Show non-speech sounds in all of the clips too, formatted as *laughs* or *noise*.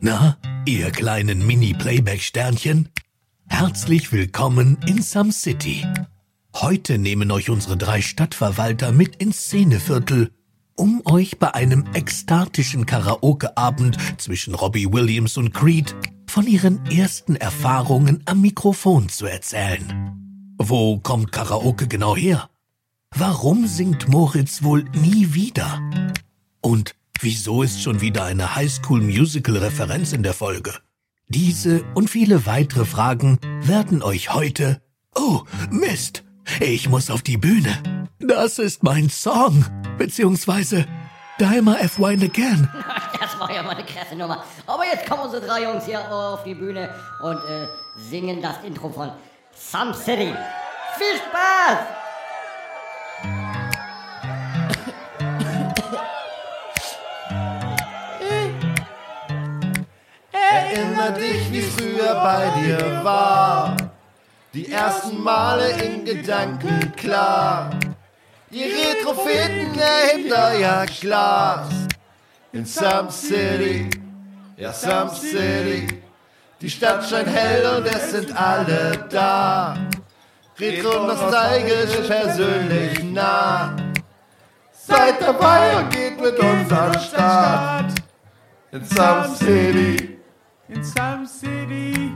Na, ihr kleinen Mini-Playback-Sternchen? Herzlich willkommen in Some City. Heute nehmen euch unsere drei Stadtverwalter mit ins Szeneviertel, um euch bei einem ekstatischen Karaoke-Abend zwischen Robbie Williams und Creed von ihren ersten Erfahrungen am Mikrofon zu erzählen. Wo kommt Karaoke genau her? Warum singt Moritz wohl nie wieder? Und wieso ist schon wieder eine Highschool-Musical-Referenz in der Folge? Diese und viele weitere Fragen werden euch heute... Oh, Mist! Ich muss auf die Bühne. Das ist mein Song. Beziehungsweise Dimer F. Wine Again. *laughs* Das war ja mal eine krasse Nummer. Aber jetzt kommen unsere drei Jungs hier auf die Bühne und äh, singen das Intro von Some City. Viel Spaß! Erinner dich, wie früher bei dir war. Die ersten Male in Gedanken klar. Die Retropheten erhebt euer Glas. In Some City, ja Some City. Die Stadt scheint hell und es sind alle da. Retro nostalgisch, persönlich nah. Seid dabei und geht mit uns an Start. In Some City. In Some City.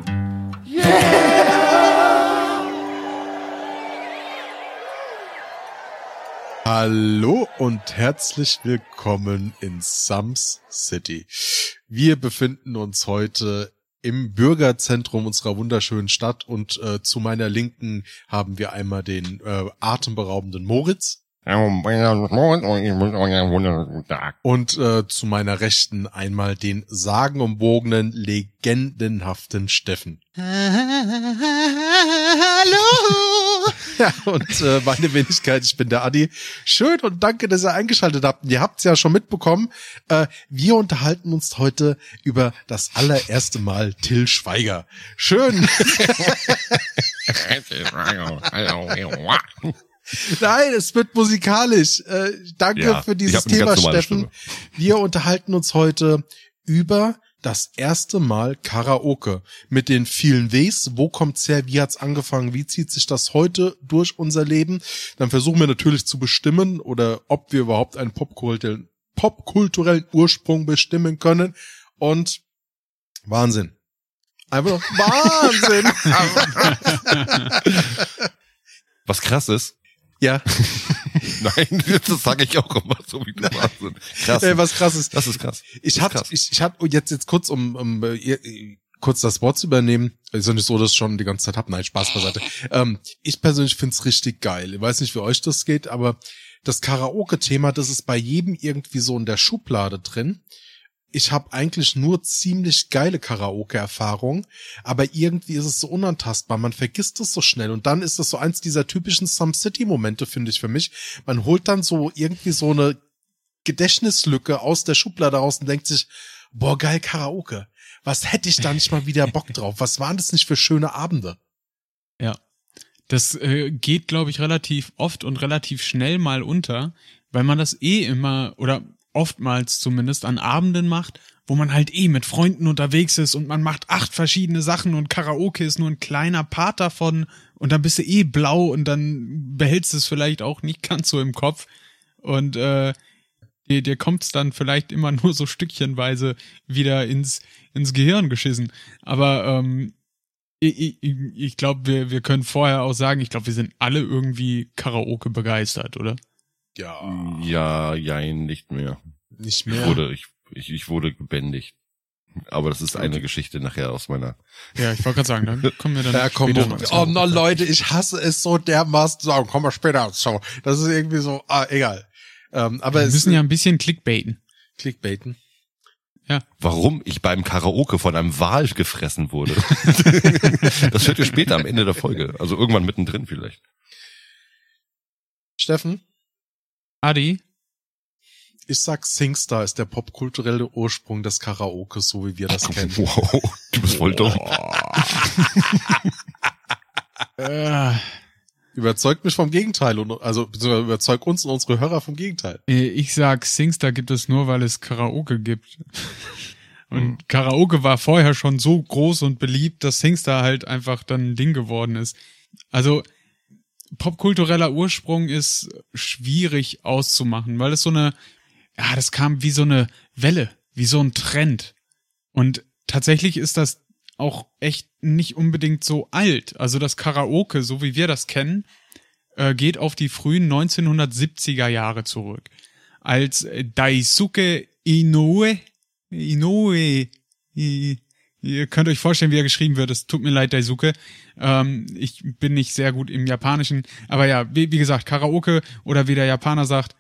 Hallo und herzlich willkommen in Sums City. Wir befinden uns heute im Bürgerzentrum unserer wunderschönen Stadt und äh, zu meiner Linken haben wir einmal den äh, atemberaubenden Moritz und äh, zu meiner Rechten einmal den sagenumwogenen, legendenhaften Steffen. *laughs* Hallo! *laughs* Ja, und äh, meine Wenigkeit, ich bin der Adi. Schön und danke, dass ihr eingeschaltet habt. Und ihr habt es ja schon mitbekommen. Äh, wir unterhalten uns heute über das allererste Mal Till Schweiger. Schön. *laughs* Nein, es wird musikalisch. Äh, danke Ja, für dieses Thema, Steffen. Stimme. Wir unterhalten uns heute über das erste Mal Karaoke mit den vielen Ws. Wo kommt's her? Wie hat's angefangen? Wie zieht sich das heute durch unser Leben? Dann versuchen wir natürlich zu bestimmen oder ob wir überhaupt einen popkulturellen, popkulturellen Ursprung bestimmen können. Und Wahnsinn. Einfach *laughs* Wahnsinn. Was krass ist, ja, *laughs* nein, das sage ich auch immer so wie du Wahnsinn. Krass. äh, was krass ist. das ist krass. Ich krass. ich, ich hatte jetzt jetzt kurz um, um äh, kurz das Wort zu übernehmen. Ist ja nicht so, dass ich schon die ganze Zeit hab. Nein, Spaß beiseite. Ähm, ich persönlich find's richtig geil. Ich weiß nicht, wie euch das geht, aber das Karaoke-Thema, das ist bei jedem irgendwie so in der Schublade drin. Ich habe eigentlich nur ziemlich geile Karaoke-Erfahrungen, aber irgendwie ist es so unantastbar. Man vergisst es so schnell und dann ist das so eins dieser typischen Some City-Momente, finde ich für mich. Man holt dann so irgendwie so eine Gedächtnislücke aus der Schublade raus und denkt sich, boah, geil Karaoke. Was hätte ich da nicht mal wieder Bock *laughs* drauf? Was waren das nicht für schöne Abende? Ja. Das äh, geht, glaube ich, relativ oft und relativ schnell mal unter, weil man das eh immer oder oftmals zumindest an Abenden macht, wo man halt eh mit Freunden unterwegs ist und man macht acht verschiedene Sachen und Karaoke ist nur ein kleiner Part davon und dann bist du eh blau und dann behältst du es vielleicht auch nicht ganz so im Kopf und äh, dir, dir kommt's dann vielleicht immer *laughs* nur so stückchenweise wieder ins, ins Gehirn geschissen. Aber ähm, ich, ich, ich glaube, wir, wir können vorher auch sagen, ich glaube, wir sind alle irgendwie Karaoke begeistert, oder? Ja, Ja, jein, nicht mehr. nicht Ich mehr. wurde, ich, ich, ich wurde gebändigt. Aber das ist eine Geschichte nachher aus meiner. Ja, ich wollte gerade sagen, da *laughs* kommen wir dann Ja, komm, später oh, oh no, Leute, ich hasse es so dermaßen zu sagen, komm mal später so. Das ist irgendwie so, ah, egal. Ähm, aber wir es müssen ja ein bisschen clickbaiten. Clickbaiten. Warum ich beim Karaoke von einem Wal gefressen wurde. *laughs* das hört ihr später am Ende der Folge. Also irgendwann mittendrin vielleicht. Steffen, Adi, ich sag Singstar ist der popkulturelle Ursprung des Karaoke, so wie wir das kennen. *laughs* Wow, du bist voll dumm. *laughs* äh, Überzeugt mich vom Gegenteil und also beziehungsweise überzeugt uns und unsere Hörer vom Gegenteil. Äh, Ich sag, Singstar gibt es nur, weil es Karaoke gibt. *laughs* Und Karaoke war vorher schon so groß und beliebt, dass Singstar halt einfach dann ein Ding geworden ist. Also popkultureller Ursprung ist schwierig auszumachen, weil es so eine, ja, das kam wie so eine Welle, wie so ein Trend. Und tatsächlich ist das auch echt nicht unbedingt so alt. Also das Karaoke, so wie wir das kennen, äh, geht auf die frühen 1970er Jahre zurück. Als Daisuke Inoue, Inoue, I, ihr könnt euch vorstellen, wie er geschrieben wird. Es tut mir leid, Daisuke. Ähm, ich bin nicht sehr gut im Japanischen. Aber ja, wie, wie gesagt, Karaoke oder wie der Japaner sagt,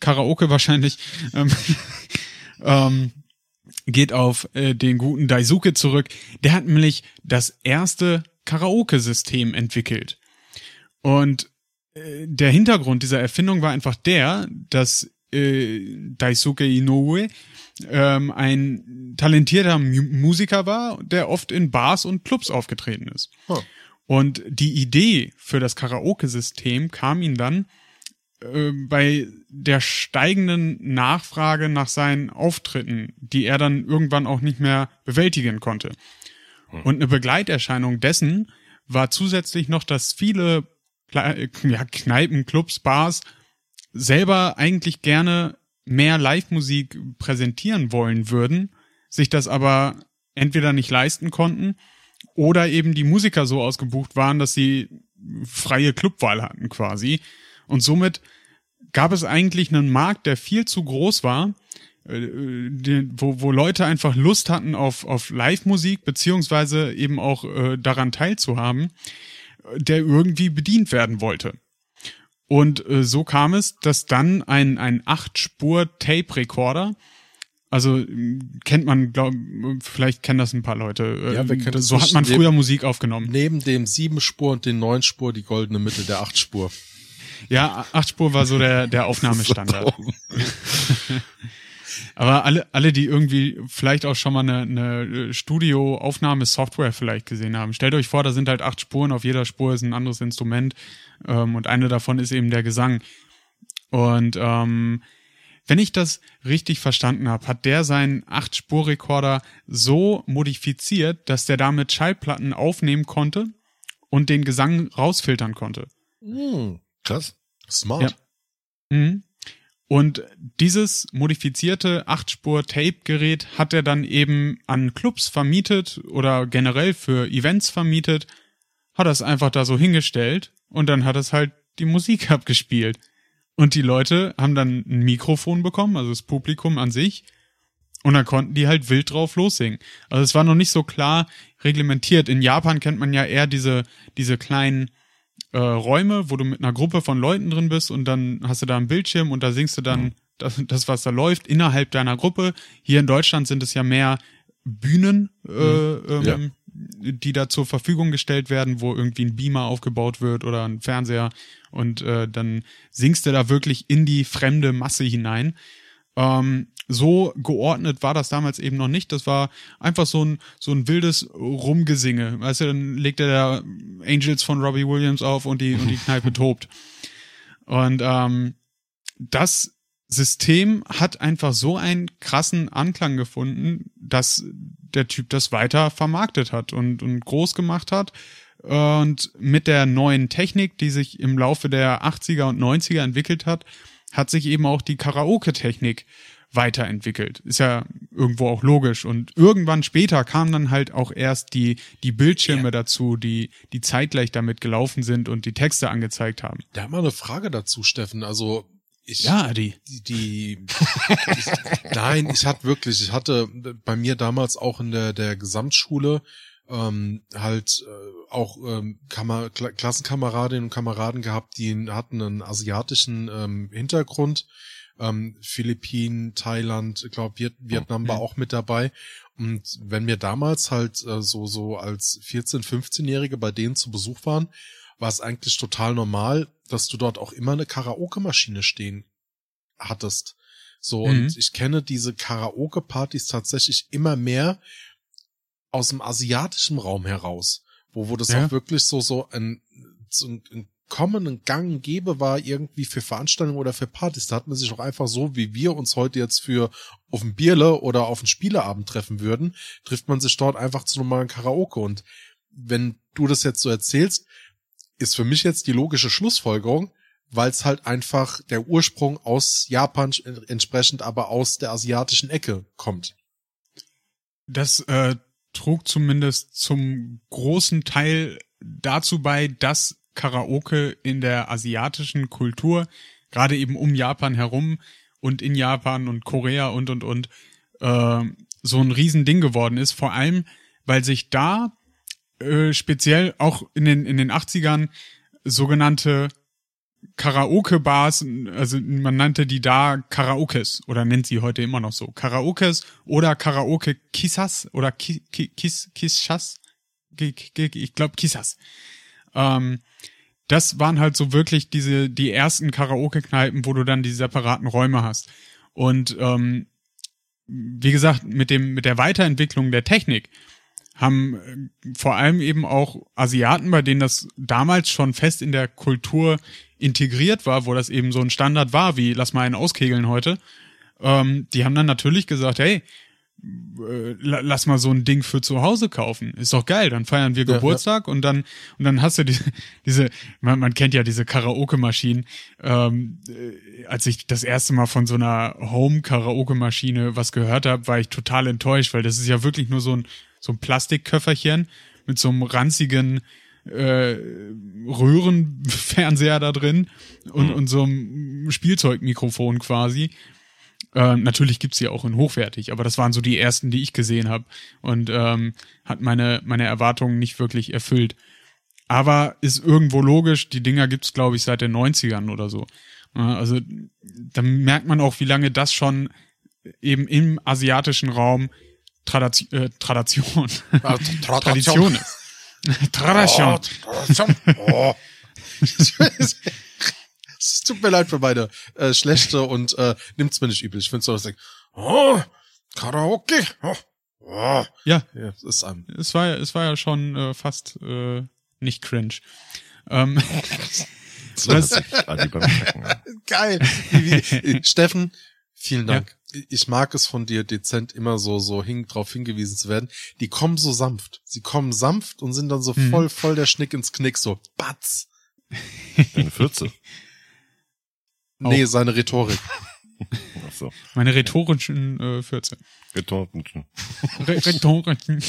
Karaoke wahrscheinlich, ähm, *laughs* ähm, geht auf äh, den guten Daisuke zurück. Der hat nämlich das erste Karaoke-System entwickelt. Und äh, der Hintergrund dieser Erfindung war einfach der, dass äh, Daisuke Inoue ähm, ein talentierter Mu Musiker war, der oft in Bars und Clubs aufgetreten ist. Huh. Und die Idee für das Karaoke-System kam ihm dann äh, bei der steigenden Nachfrage nach seinen Auftritten, die er dann irgendwann auch nicht mehr bewältigen konnte. Und eine Begleiterscheinung dessen war zusätzlich noch, dass viele Kle- ja, Kneipen, Clubs, Bars selber eigentlich gerne mehr Live-Musik präsentieren wollen würden, sich das aber entweder nicht leisten konnten oder eben die Musiker so ausgebucht waren, dass sie freie Clubwahl hatten quasi. Und somit gab es eigentlich einen Markt, der viel zu groß war, äh, die- wo, wo Leute einfach Lust hatten auf, auf Live-Musik, beziehungsweise eben auch äh, daran teilzuhaben, äh, der irgendwie bedient werden wollte. Und äh, so kam es, dass dann ein, ein 8-Spur-Tape-Recorder, also äh, kennt man, glaub, vielleicht kennen das ein paar Leute. äh, Ja, wir kennen so hat man früher Musik aufgenommen. Neben dem sieben Spur und den neun Spur die goldene Mitte der acht Spur. Ja, 8 Spur war so der, der *laughs* Aufnahmestandard. *laughs* Aber alle, alle, die irgendwie vielleicht auch schon mal eine, eine Studio-Aufnahmesoftware vielleicht gesehen haben, stellt euch vor, da sind halt acht Spuren, auf jeder Spur ist ein anderes Instrument ähm, und eine davon ist eben der Gesang. Und ähm, wenn ich das richtig verstanden habe, hat der seinen 8-Spur-Rekorder so modifiziert, dass der damit Schallplatten aufnehmen konnte und den Gesang rausfiltern konnte. Krass. Smart. Ja. Mhm. Und dieses modifizierte 8-Spur-Tape-Gerät hat er dann eben an Clubs vermietet oder generell für Events vermietet, hat das einfach da so hingestellt und dann hat es halt die Musik *laughs* abgespielt. Und die Leute haben dann ein Mikrofon bekommen, also das Publikum an sich, und dann konnten die halt wild drauf lossingen. Also es war noch nicht so klar reglementiert. In Japan kennt man ja eher diese, diese kleinen äh, Räume, wo du mit einer Gruppe von Leuten drin bist und dann hast du da einen Bildschirm und da singst du dann das, das was da läuft, innerhalb deiner Gruppe. Hier in Deutschland sind es ja mehr Bühnen, äh, ähm, Ja. die da zur Verfügung gestellt werden, wo irgendwie ein Beamer aufgebaut wird oder ein Fernseher und äh, dann singst du da wirklich in die fremde Masse hinein. Ähm, so geordnet war das damals eben noch nicht. Das war einfach so ein, so ein wildes Rumgesinge. Weißt du, dann legt er da Angels von Robbie Williams auf und die, und die *laughs* Kneipe tobt. Und ähm, das System hat einfach so einen krassen Anklang gefunden, dass der Typ das weiter vermarktet hat und, und groß gemacht hat. Und mit der neuen Technik, die sich im Laufe der 80er und 90er entwickelt hat, hat sich eben auch die Karaoke-Technik weiterentwickelt. Ist ja irgendwo auch logisch. Und irgendwann später kamen dann halt auch erst die, die Bildschirme dazu, die, die zeitgleich damit gelaufen sind und die Texte angezeigt haben. Da hat mal eine Frage dazu, Steffen. Also ich, Ja, die. die, die *laughs* ich, nein, ich hatte wirklich, ich hatte bei mir damals auch in der, der Gesamtschule ähm, halt äh, auch ähm, Kammer, Kla Klassenkameradinnen und Kameraden gehabt, die hatten einen asiatischen ähm, Hintergrund. Ähm, Philippinen, Thailand, ich glaube Viet Vietnam war auch mit dabei. Und wenn wir damals halt äh, so so als 14, 15-Jährige bei denen zu Besuch waren, war es eigentlich total normal, dass du dort auch immer eine Karaoke-Maschine stehen hattest. So, Mhm. und ich kenne diese Karaoke-Partys tatsächlich immer mehr aus dem asiatischen Raum heraus, wo, wo das Ja. auch wirklich so, so ein so ein, ein Kommen, ein Gang und Gäbe war irgendwie für Veranstaltungen oder für Partys. Da hat man sich auch einfach so, wie wir uns heute jetzt für auf ein Bierle oder auf einen Spieleabend treffen würden, trifft man sich dort einfach zu normalen Karaoke. Und wenn du das jetzt so erzählst, ist für mich jetzt die logische Schlussfolgerung, weil es halt einfach der Ursprung aus Japan entsprechend aber aus der asiatischen Ecke kommt. Das äh, trug zumindest zum großen Teil dazu bei, dass Karaoke in der asiatischen Kultur, gerade eben um Japan herum und in Japan und Korea und und und, äh, so ein Riesending geworden ist. Vor allem, weil sich da äh, speziell auch in den, in den 80ern sogenannte Karaoke-Bars, also man nannte die da Karaokes oder nennt sie heute immer noch so. Karaokes oder Karaoke-Kissas oder Kiss, Kissas. Ich glaube Kissas. Ähm, das waren halt so wirklich diese, die ersten Karaoke-Kneipen, wo du dann die separaten Räume hast. Und ähm, wie gesagt, mit dem, mit der Weiterentwicklung der Technik haben äh, vor allem eben auch Asiaten, bei denen das damals schon fest in der Kultur integriert war, wo das eben so ein Standard war, wie lass mal einen auskegeln heute, ähm, die haben dann natürlich gesagt, hey, äh, lass mal so ein Ding für zu Hause kaufen. Ist doch geil. Dann feiern wir Geburtstag ja. und dann und dann hast du diese diese man, man kennt ja diese Karaoke-Maschinen. Ähm, äh, als ich das erste Mal von so einer Home-Karaoke-Maschine was gehört habe, war ich total enttäuscht, weil das ist ja wirklich nur so ein so ein Plastikköfferchen mit so einem ranzigen äh, Röhrenfernseher da drin und, mhm. und so einem Spielzeugmikrofon quasi. Äh, natürlich gibt's sie auch in hochwertig, aber das waren so die ersten, die ich gesehen habe und ähm, hat meine, meine Erwartungen nicht wirklich erfüllt. Aber ist irgendwo logisch, die Dinger gibt's glaube ich, seit den 90ern oder so. Also da merkt man auch, wie lange das schon eben im asiatischen Raum Tradition, äh, *laughs* Tradition. Tradition ist. Tradition. Oh, Tradition. *laughs* *laughs* Es tut mir leid für meine äh, schlechte und äh, nimmt's mir nicht übel. Ich finde so was oh, Karaoke. Oh, oh. Ja, ja, ist ein. Es war ja, es war ja schon äh, fast äh, nicht cringe. Ähm, *laughs* das, *laughs* Geil. Steffen, vielen Dank. Ja. Ich mag es von dir dezent immer so so hin, drauf hingewiesen zu werden. Die kommen so sanft. Sie kommen sanft und sind dann so hm. voll voll der Schnick ins Knick so batz. Eine Fürze. *laughs* Nee, seine Rhetorik. Ach so. Meine rhetorischen äh, 14. Rhetorischen. *laughs* Rhetorischen.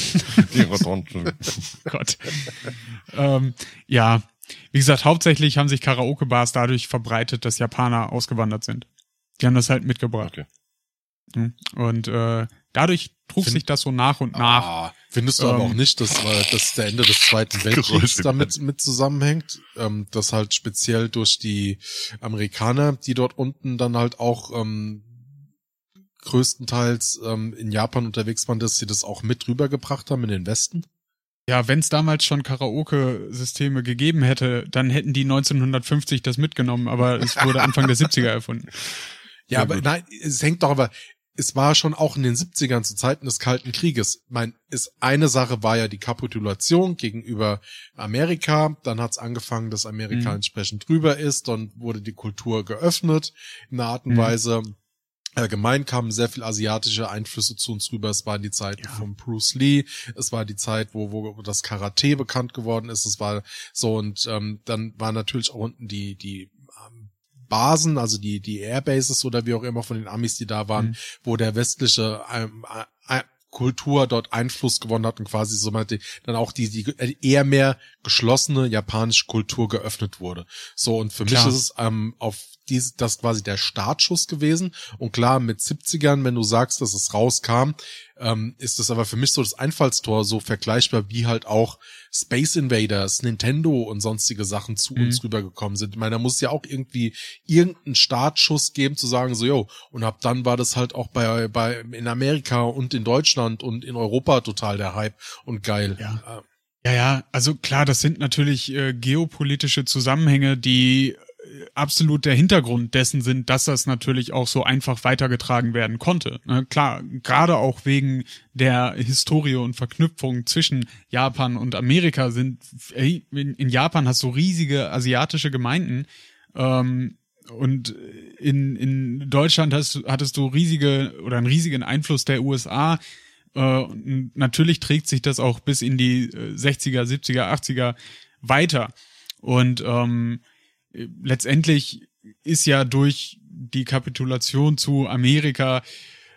Die rhetorischen. *laughs* Gott. Ähm, ja, wie gesagt, hauptsächlich haben sich Karaoke-Bars dadurch verbreitet, dass Japaner ausgewandert sind. Die haben das halt mitgebracht. Okay. Und äh, dadurch trug Find, sich das so nach und nach. Ah, findest du ähm, aber auch nicht, dass, äh, dass der Ende des Zweiten *laughs* Weltkriegs damit mit zusammenhängt? Ähm, dass halt speziell durch die Amerikaner, die dort unten dann halt auch ähm, größtenteils ähm, in Japan unterwegs waren, dass sie das auch mit rübergebracht haben in den Westen? Ja, wenn es damals schon Karaoke-Systeme gegeben hätte, dann hätten die 1950 das mitgenommen, aber es wurde Anfang der 70er erfunden. *laughs* Ja, aber nein, es hängt doch aber, es war schon auch in den 70ern zu Zeiten des Kalten Krieges. Mein, ist eine Sache war ja die Kapitulation gegenüber Amerika. Dann hat es angefangen, dass Amerika mhm. entsprechend drüber ist. Dann wurde die Kultur geöffnet in einer Art und mhm. Weise. Allgemein kamen sehr viel asiatische Einflüsse zu uns rüber. Es war die Zeit ja. von Bruce Lee. Es war die Zeit, wo, wo das Karate bekannt geworden ist. Es war so und ähm, dann war natürlich auch unten die die Basen, also die, die Airbases oder wie auch immer von den Amis, die da waren, mhm. wo der westliche ähm, äh, Kultur dort Einfluss gewonnen hat und quasi so meinte, dann auch die, die eher mehr geschlossene japanische Kultur geöffnet wurde. So, und für Klar. mich ist es ähm, auf dies, das quasi der Startschuss gewesen. Und klar, mit 70ern, wenn du sagst, dass es rauskam, ähm, ist das aber für mich so das Einfallstor so vergleichbar wie halt auch Space Invaders, Nintendo und sonstige Sachen zu mhm. uns rübergekommen sind. Ich meine, da muss ja auch irgendwie irgendeinen Startschuss geben, zu sagen, so, yo, und ab dann war das halt auch bei, bei, in Amerika und in Deutschland und in Europa total der Hype und geil. Ja. Ja, ja, also klar, das sind natürlich äh, geopolitische Zusammenhänge, die absolut der Hintergrund dessen sind, dass das natürlich auch so einfach weitergetragen werden konnte. Ne, klar, gerade auch wegen der Historie und Verknüpfung zwischen Japan und Amerika sind, in Japan hast du riesige asiatische Gemeinden, ähm, und in, in Deutschland hast, hattest du riesige oder einen riesigen Einfluss der USA. Äh, natürlich trägt sich das auch bis in die 60er, 70er, 80er weiter. Und ähm, letztendlich ist ja durch die Kapitulation zu Amerika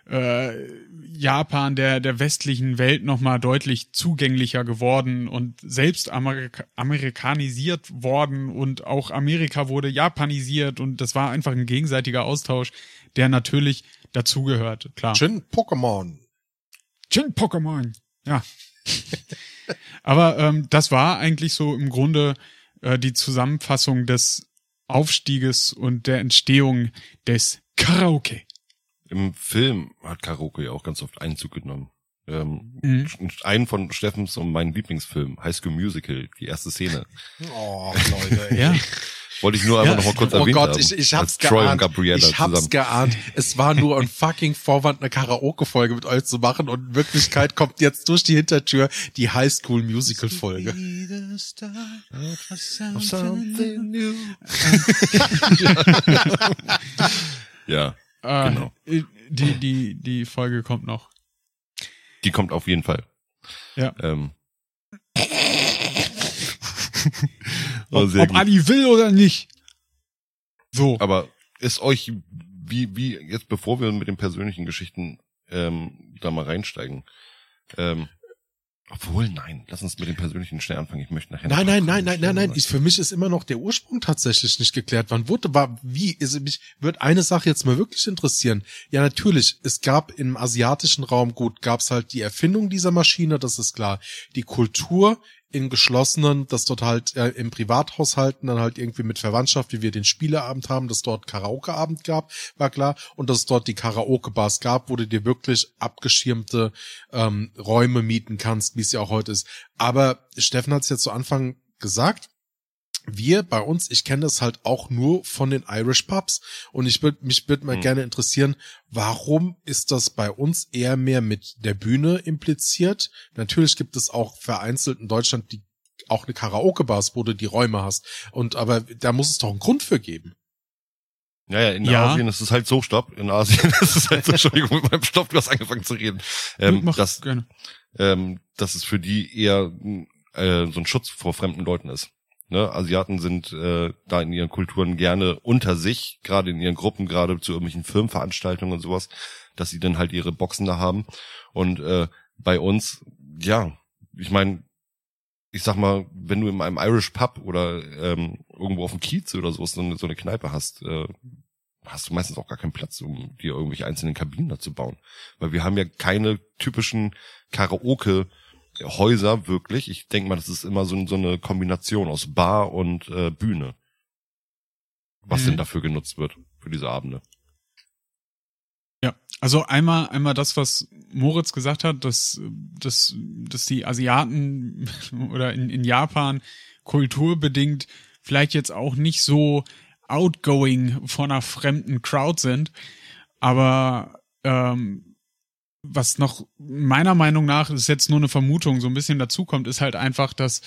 äh, Japan der der westlichen Welt noch mal deutlich zugänglicher geworden und selbst Amerika amerikanisiert worden und auch Amerika wurde japanisiert und das war einfach ein gegenseitiger Austausch, der natürlich dazugehört, klar. Chin Pokémon. Chin Pokémon. Ja. *laughs* Aber ähm, das war eigentlich so im Grunde äh, die Zusammenfassung des Aufstieges und der Entstehung des Karaoke. Im Film hat Karaoke ja auch ganz oft Einzug genommen. Ähm, Mhm. Einen von Steffens und meinen Lieblingsfilm, High School Musical, die erste Szene. *laughs* Oh, Leute. Ja. *laughs* Wollte ich nur einfach Ja. noch mal kurz oh erwähnt Gott, haben. ich, ich hab's Troy geahnt. und Gabriella ich hab's zusammen. geahnt. Es war nur ein fucking Vorwand, eine Karaoke-Folge mit euch zu machen und in Wirklichkeit kommt jetzt durch die Hintertür die Highschool Musical Folge. *laughs* Ja, Äh, Genau. Die, die, die Folge kommt noch. die kommt auf jeden Fall. Ja. Ähm. *laughs* Ob, sehr ob. Adi will oder nicht. So. Aber ist euch, wie, wie, jetzt bevor wir mit den persönlichen Geschichten ähm, da mal reinsteigen, ähm, obwohl, nein, lass uns mit dem persönlichen schnell anfangen. Ich möchte nachher. Nein, nein, nein, nein, nein, nein. Ich, für mich ist immer noch der Ursprung tatsächlich nicht geklärt. Wann wurde, war, wie, ist, mich wird eine Sache jetzt mal wirklich interessieren. Ja, natürlich, es gab im asiatischen Raum, gut, gab es halt die Erfindung dieser Maschine, das ist klar. Die Kultur in geschlossenen, dass dort halt äh, im Privathaushalten dann halt irgendwie mit Verwandtschaft, wie wir den Spieleabend haben, dass dort Karaokeabend gab, war klar. Und dass es dort die Karaoke-Bars gab, wo du dir wirklich abgeschirmte ähm, Räume mieten kannst, wie es ja auch heute ist. Aber Steffen hat es jetzt zu Anfang gesagt, wir bei uns, ich kenne das halt auch nur von den Irish Pubs und ich würde mich würde mal Hm. gerne interessieren, warum ist das bei uns eher mehr mit der Bühne impliziert? Natürlich gibt es auch vereinzelt in Deutschland die auch eine Karaoke-Bars, wo du die Räume hast und aber da muss es doch einen Grund für geben. Ja, ja, in Ja. Asien ist es halt so, stopp. In Asien *laughs* ist es halt so, Entschuldigung, mit meinem Stopp, du hast angefangen zu reden. Ähm, Mach dass, gerne. ähm, dass es für die eher äh, so ein Schutz vor fremden Leuten ist. Ne? Asiaten sind äh, da in ihren Kulturen gerne unter sich, gerade in ihren Gruppen, gerade zu irgendwelchen Firmenveranstaltungen und sowas, dass sie dann halt ihre Boxen da haben. Und äh, bei uns, ja, ich meine, ich sag mal, wenn du in einem Irish Pub oder ähm, irgendwo auf dem Kiez oder so, so eine, so eine Kneipe hast, äh, hast du meistens auch gar keinen Platz, um dir irgendwelche einzelnen Kabinen da zu bauen. Weil wir haben ja keine typischen Karaoke-Häuser wirklich. Ich denke mal, das ist immer so, so eine Kombination aus Bar und äh, Bühne. Was Mhm. denn dafür genutzt wird, für diese Abende. Ja, also einmal, einmal das, was Moritz gesagt hat, dass, dass, dass die Asiaten *laughs* oder in, in Japan kulturbedingt vielleicht jetzt auch nicht so outgoing von einer fremden Crowd sind, aber ähm, was noch meiner Meinung nach ist jetzt nur eine Vermutung so ein bisschen dazukommt, ist halt einfach, dass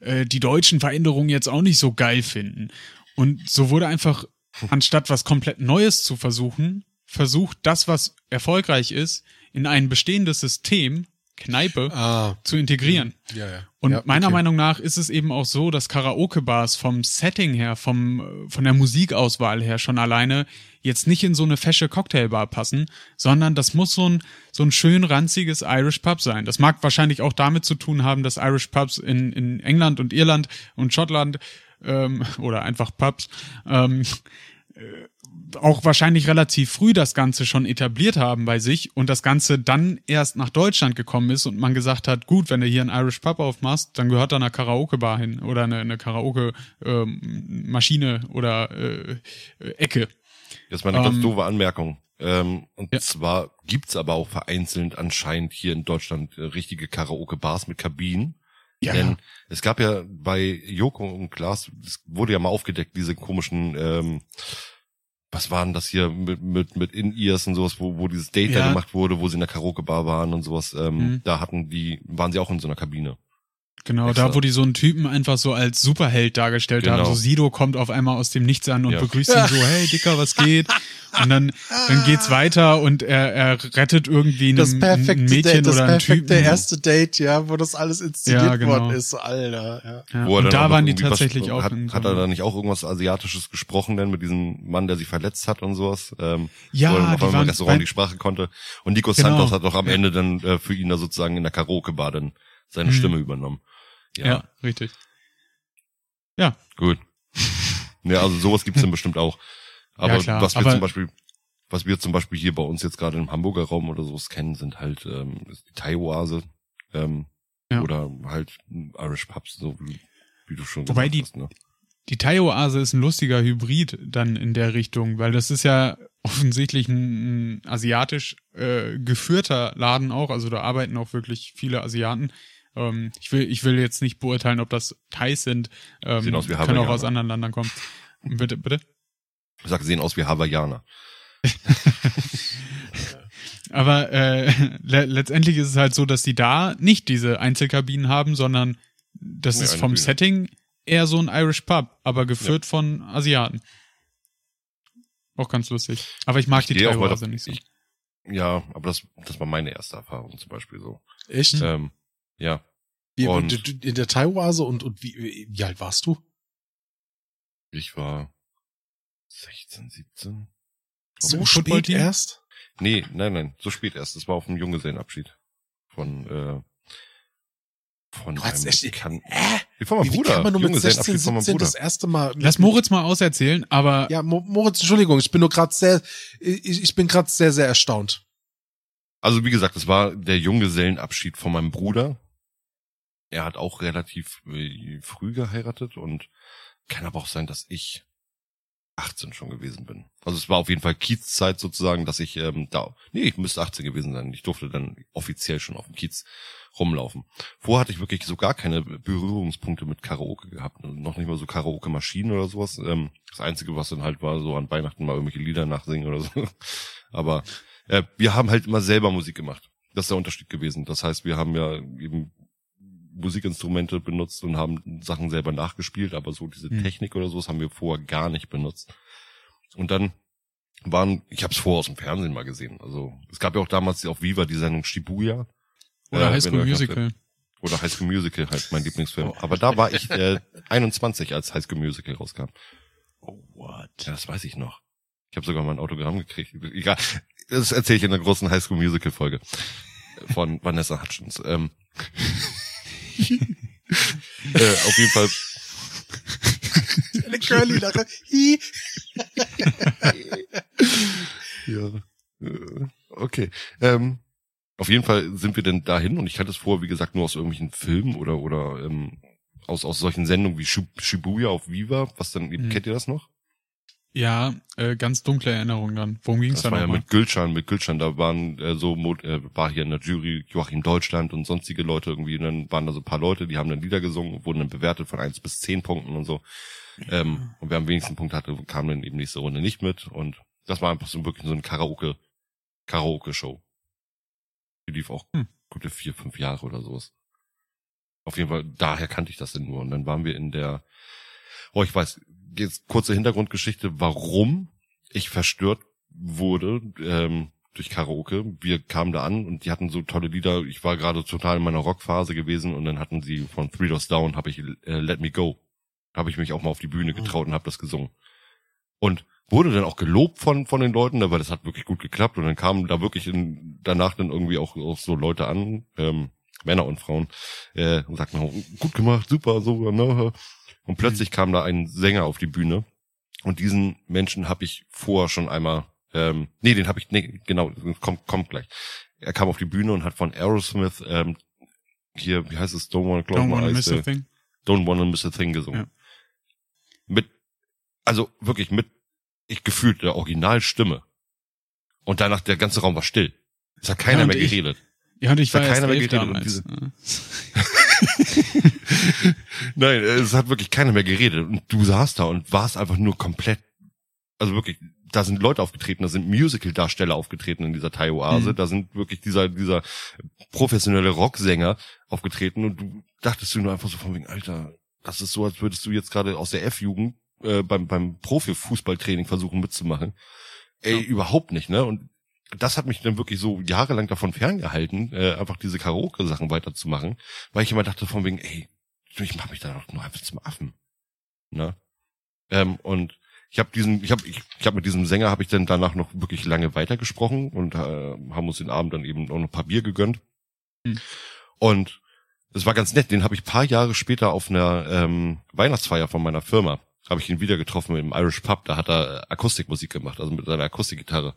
äh, die deutschen Veränderungen jetzt auch nicht so geil finden. Und so wurde einfach, anstatt was komplett Neues zu versuchen, versucht, das, was erfolgreich ist, in ein bestehendes System, Kneipe, Ah, zu integrieren. ja, ja. Und ja, meiner okay. Meinung nach ist es eben auch so, dass Karaoke-Bars vom Setting her, vom, äh, von der Musikauswahl her schon alleine jetzt nicht in so eine fesche Cocktailbar passen, sondern das muss so ein, so ein schön ranziges Irish Pub sein. Das mag wahrscheinlich auch damit zu tun haben, dass Irish Pubs in, in England und Irland und Schottland ähm, *laughs* oder einfach Pubs ähm, auch wahrscheinlich relativ früh das Ganze schon etabliert haben bei sich und das Ganze dann erst nach Deutschland gekommen ist und man gesagt hat, gut, wenn du hier einen Irish Pub aufmachst, dann gehört da eine Karaoke-Bar hin oder eine, eine Karaoke-Maschine oder äh, Ecke. Jetzt mal eine ganz Ähm, doofe Anmerkung. Ähm, und ja. zwar gibt's aber auch vereinzelt anscheinend hier in Deutschland äh, richtige Karaoke-Bars mit Kabinen. Ja, Denn es gab ja bei Joko und Klaas, es wurde ja mal aufgedeckt, diese komischen, ähm, was waren das hier mit, mit, mit In-Ears und sowas, wo, wo dieses Date da Ja. gemacht wurde, wo sie in der Karaoke-Bar waren und sowas, ähm, Mhm. da hatten die, waren sie auch in so einer Kabine. Genau, Extra. da wo die so einen Typen einfach so als Superheld dargestellt haben. Genau. So Sido kommt auf einmal aus dem Nichts an und Ja. begrüßt ihn so, *laughs* hey Dicker, was geht? Und dann, dann geht's weiter und er, er rettet irgendwie einen, Das ein perfekte Mädchen Date, das oder einen perfekte Typen. erste Date, ja, wo das alles inszeniert Ja, genau. worden ist, Alter. Ja. Ja, und da auch waren noch die irgendwie was- tatsächlich auch Hat, hat er da nicht auch irgendwas Asiatisches gesprochen denn mit diesem Mann, der sie verletzt hat und sowas? Ähm, Ja, wo er auf die einmal im waren Restaurant die Sprache konnte. Und Nico Genau. Santos hat doch am Ende dann äh, für ihn da sozusagen in der Karaoke-Bar dann seine Mhm. Stimme übernommen. Ja, richtig. Gut. *laughs* Ja, also sowas gibt's dann bestimmt auch. Aber Ja, was wir aber- zum Beispiel, was wir zum Beispiel hier bei uns jetzt gerade im Hamburger Raum oder sowas kennen, sind halt ähm, die Thai-Oase ähm, Ja. oder halt Irish Pubs, so wie, wie du schon Wobei gesagt die- hast. Ne? Die Thai-Oase ist ein lustiger Hybrid dann in der Richtung, weil das ist ja offensichtlich ein, ein asiatisch äh, geführter Laden auch, also da arbeiten auch wirklich viele Asiaten. Ähm, ich will ich will jetzt nicht beurteilen, ob das Thais sind, ähm, Sehen aus wie können auch aus anderen Ländern kommen. Bitte, bitte. Ich sag, sehen aus wie Hawaiianer. *laughs* Aber äh, le letztendlich ist es halt so, dass die da nicht diese Einzelkabinen haben, sondern das Nee, ist vom Bühne. Setting eher so ein Irish Pub, aber geführt von Asiaten. Auch ganz lustig. Aber ich mag Ich die da- nicht so. ich- Ja, aber das, das war meine erste Erfahrung zum Beispiel so. Echt? Ähm, ja, Wie, Und- du- du- in der Thai-Oase und, und wie, wie alt warst du? ich war 16, 17. So spät Footballteam? erst? Nee, nein, nein, so spät erst. Das war auf dem Junggesellenabschied von äh, von Du einem echt- Bekannten. Äh? Wie von meinem Wie, wie Bruder. kann man nur mit 16, Junggesellenabschied von meinem 17 Bruder. das erste Mal... Lass Moritz mal auserzählen, aber Ja, Mo- Moritz, Entschuldigung, ich bin nur gerade sehr, ich, ich bin gerade sehr, sehr erstaunt. Also wie gesagt, das war der Junggesellenabschied von meinem Bruder. Er hat auch relativ äh, früh geheiratet und kann aber auch sein, dass ich 18 schon gewesen bin. Also es war auf jeden Fall Kiezzeit sozusagen, dass ich ähm, da, nee, ich müsste 18 gewesen sein. Ich durfte dann offiziell schon auf dem Kiez rumlaufen. Vorher hatte ich wirklich so gar keine Berührungspunkte mit Karaoke gehabt. Also noch nicht mal so Karaoke-Maschinen oder sowas. Ähm, das Einzige, was dann halt war, so an Weihnachten mal irgendwelche Lieder nachsingen oder so. *laughs* Aber äh, wir haben halt immer selber Musik gemacht. Das ist der Unterschied gewesen. Das heißt, wir haben ja eben Musikinstrumente benutzt und haben Sachen selber nachgespielt, aber so diese Hm. Technik oder sowas haben wir vorher gar nicht benutzt. Und dann waren, ich habe es vorher aus dem Fernsehen mal gesehen. Also es gab ja auch damals auf Viva die Sendung Shibuya. oder Äh, High School Musical. Oder High School Musical, halt mein Lieblingsfilm. Aber da war ich äh, 21, als High School Musical rauskam. Oh, what? Ja, das weiß ich noch. Ich habe sogar mal ein Autogramm gekriegt. Egal, das erzähle ich in der großen High School Musical Folge von Vanessa Hutchins. Ähm, *laughs* äh, auf jeden Fall. Eine Curly-Lache. Ja. äh, Okay. Ähm, auf jeden Fall sind wir denn dahin und ich kannte es vorher, wie gesagt, nur aus irgendwelchen Filmen oder oder ähm, aus aus solchen Sendungen wie Shib- Shibuya auf Viva. Was dann eben Mhm. kennt ihr das noch? Ja, äh, ganz dunkle Erinnerungen dann. Worum ging's Das da war ja mit Gülcan, mit Gülcan, da waren äh, so, Mod- äh, war hier in der Jury Joachim Deutschland und sonstige Leute irgendwie, und dann waren da so ein paar Leute, die haben dann Lieder gesungen, wurden dann bewertet von eins bis zehn Punkten und so. Ähm, und wer am wenigsten Punkt hatte, kam dann eben nächste Runde nicht mit und das war einfach so wirklich so ein Karaoke, Karaoke-Show. Die lief auch Hm. gute vier, fünf Jahre oder sowas. Auf jeden Fall, daher kannte ich das denn nur. Und dann waren wir in der, oh, ich weiß, jetzt kurze Hintergrundgeschichte, warum ich verstört wurde ähm, durch Karaoke. Wir kamen da an und die hatten so tolle Lieder. Ich war gerade total in meiner Rockphase gewesen und dann hatten sie von Three Doors Down habe ich äh, Let Me Go. Habe ich mich auch mal auf die Bühne getraut und habe das gesungen. Und wurde dann auch gelobt von von den Leuten, weil das hat wirklich gut geklappt und dann kamen da wirklich in, danach dann irgendwie auch, auch so Leute an, ähm, Männer und Frauen, äh, und sagten, oh, gut gemacht, super, so, ne? Und plötzlich kam da ein Sänger auf die Bühne und diesen Menschen habe ich vorher schon einmal, ähm, nee, den habe ich, nee, genau, kommt, kommt gleich. Er kam auf die Bühne und hat von Aerosmith, ähm, hier, wie heißt es, Don't Wanna Don't wanna miss äh, a thing. Don't Wanna Miss a Thing gesungen. Ja. Mit, also wirklich mit, ich gefühlt der Originalstimme. Und danach der ganze Raum war still. Es hat keiner Ja, mehr ich- geredet. Ja, und ich war keiner mehr geredet damals. *laughs* Nein, es hat wirklich keiner mehr geredet. Und du saßt da und warst einfach nur komplett, also wirklich, da sind Leute aufgetreten, da sind Musical-Darsteller aufgetreten in dieser Thai-Oase, Mhm. da sind wirklich dieser, dieser professionelle Rocksänger aufgetreten und du dachtest du nur einfach so von wegen, Alter, das ist so, als würdest du jetzt gerade aus der F-Jugend äh, beim, beim Profi-Fußballtraining versuchen mitzumachen. Ey, überhaupt nicht, ne? Und das hat mich dann wirklich so jahrelang davon ferngehalten, äh, einfach diese Karaoke-Sachen weiterzumachen, weil ich immer dachte von wegen, ey, ich mach mich da doch nur einfach zum Affen. Ne? Ähm, und ich habe diesen, ich habe, ich, ich habe mit diesem Sänger habe ich dann danach noch wirklich lange weitergesprochen und äh, haben uns den Abend dann eben auch noch ein paar Bier gegönnt. Hm. Und es war ganz nett. Den habe ich paar Jahre später auf einer ähm, Weihnachtsfeier von meiner Firma habe ich ihn wieder getroffen im Irish Pub. Da hat er Akustikmusik gemacht, also mit seiner Akustikgitarre.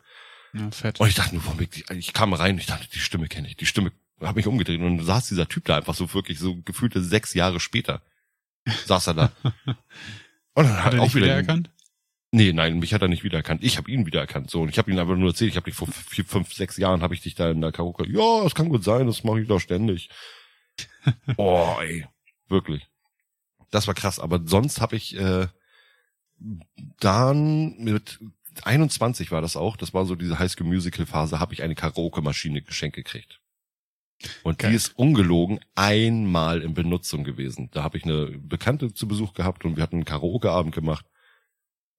Ja, fett. Und ich dachte nur, ich kam rein und ich dachte, die Stimme kenne ich, die Stimme, habe mich umgedreht und dann saß dieser Typ da einfach so wirklich so gefühlte sechs Jahre später saß er da. *laughs* Und dann Hat er auch wieder wiedererkannt? Nee, nein, mich hat er nicht wiedererkannt. Ich habe ihn wiedererkannt. So und ich habe ihn einfach nur erzählt. Ich habe dich vor vier, fünf, sechs Jahren habe ich dich da in der Karaoke. Ja, das kann gut sein. Das mache ich doch ständig. *laughs* oh, ey, wirklich. Das war krass. Aber sonst habe ich äh, dann mit 21 war das auch. Das war so diese High School Musical Phase. Habe ich eine Karaoke-Maschine geschenkt gekriegt. Und Geil. die ist ungelogen einmal in Benutzung gewesen. Da habe ich eine Bekannte zu Besuch gehabt und wir hatten einen Karaoke-Abend gemacht.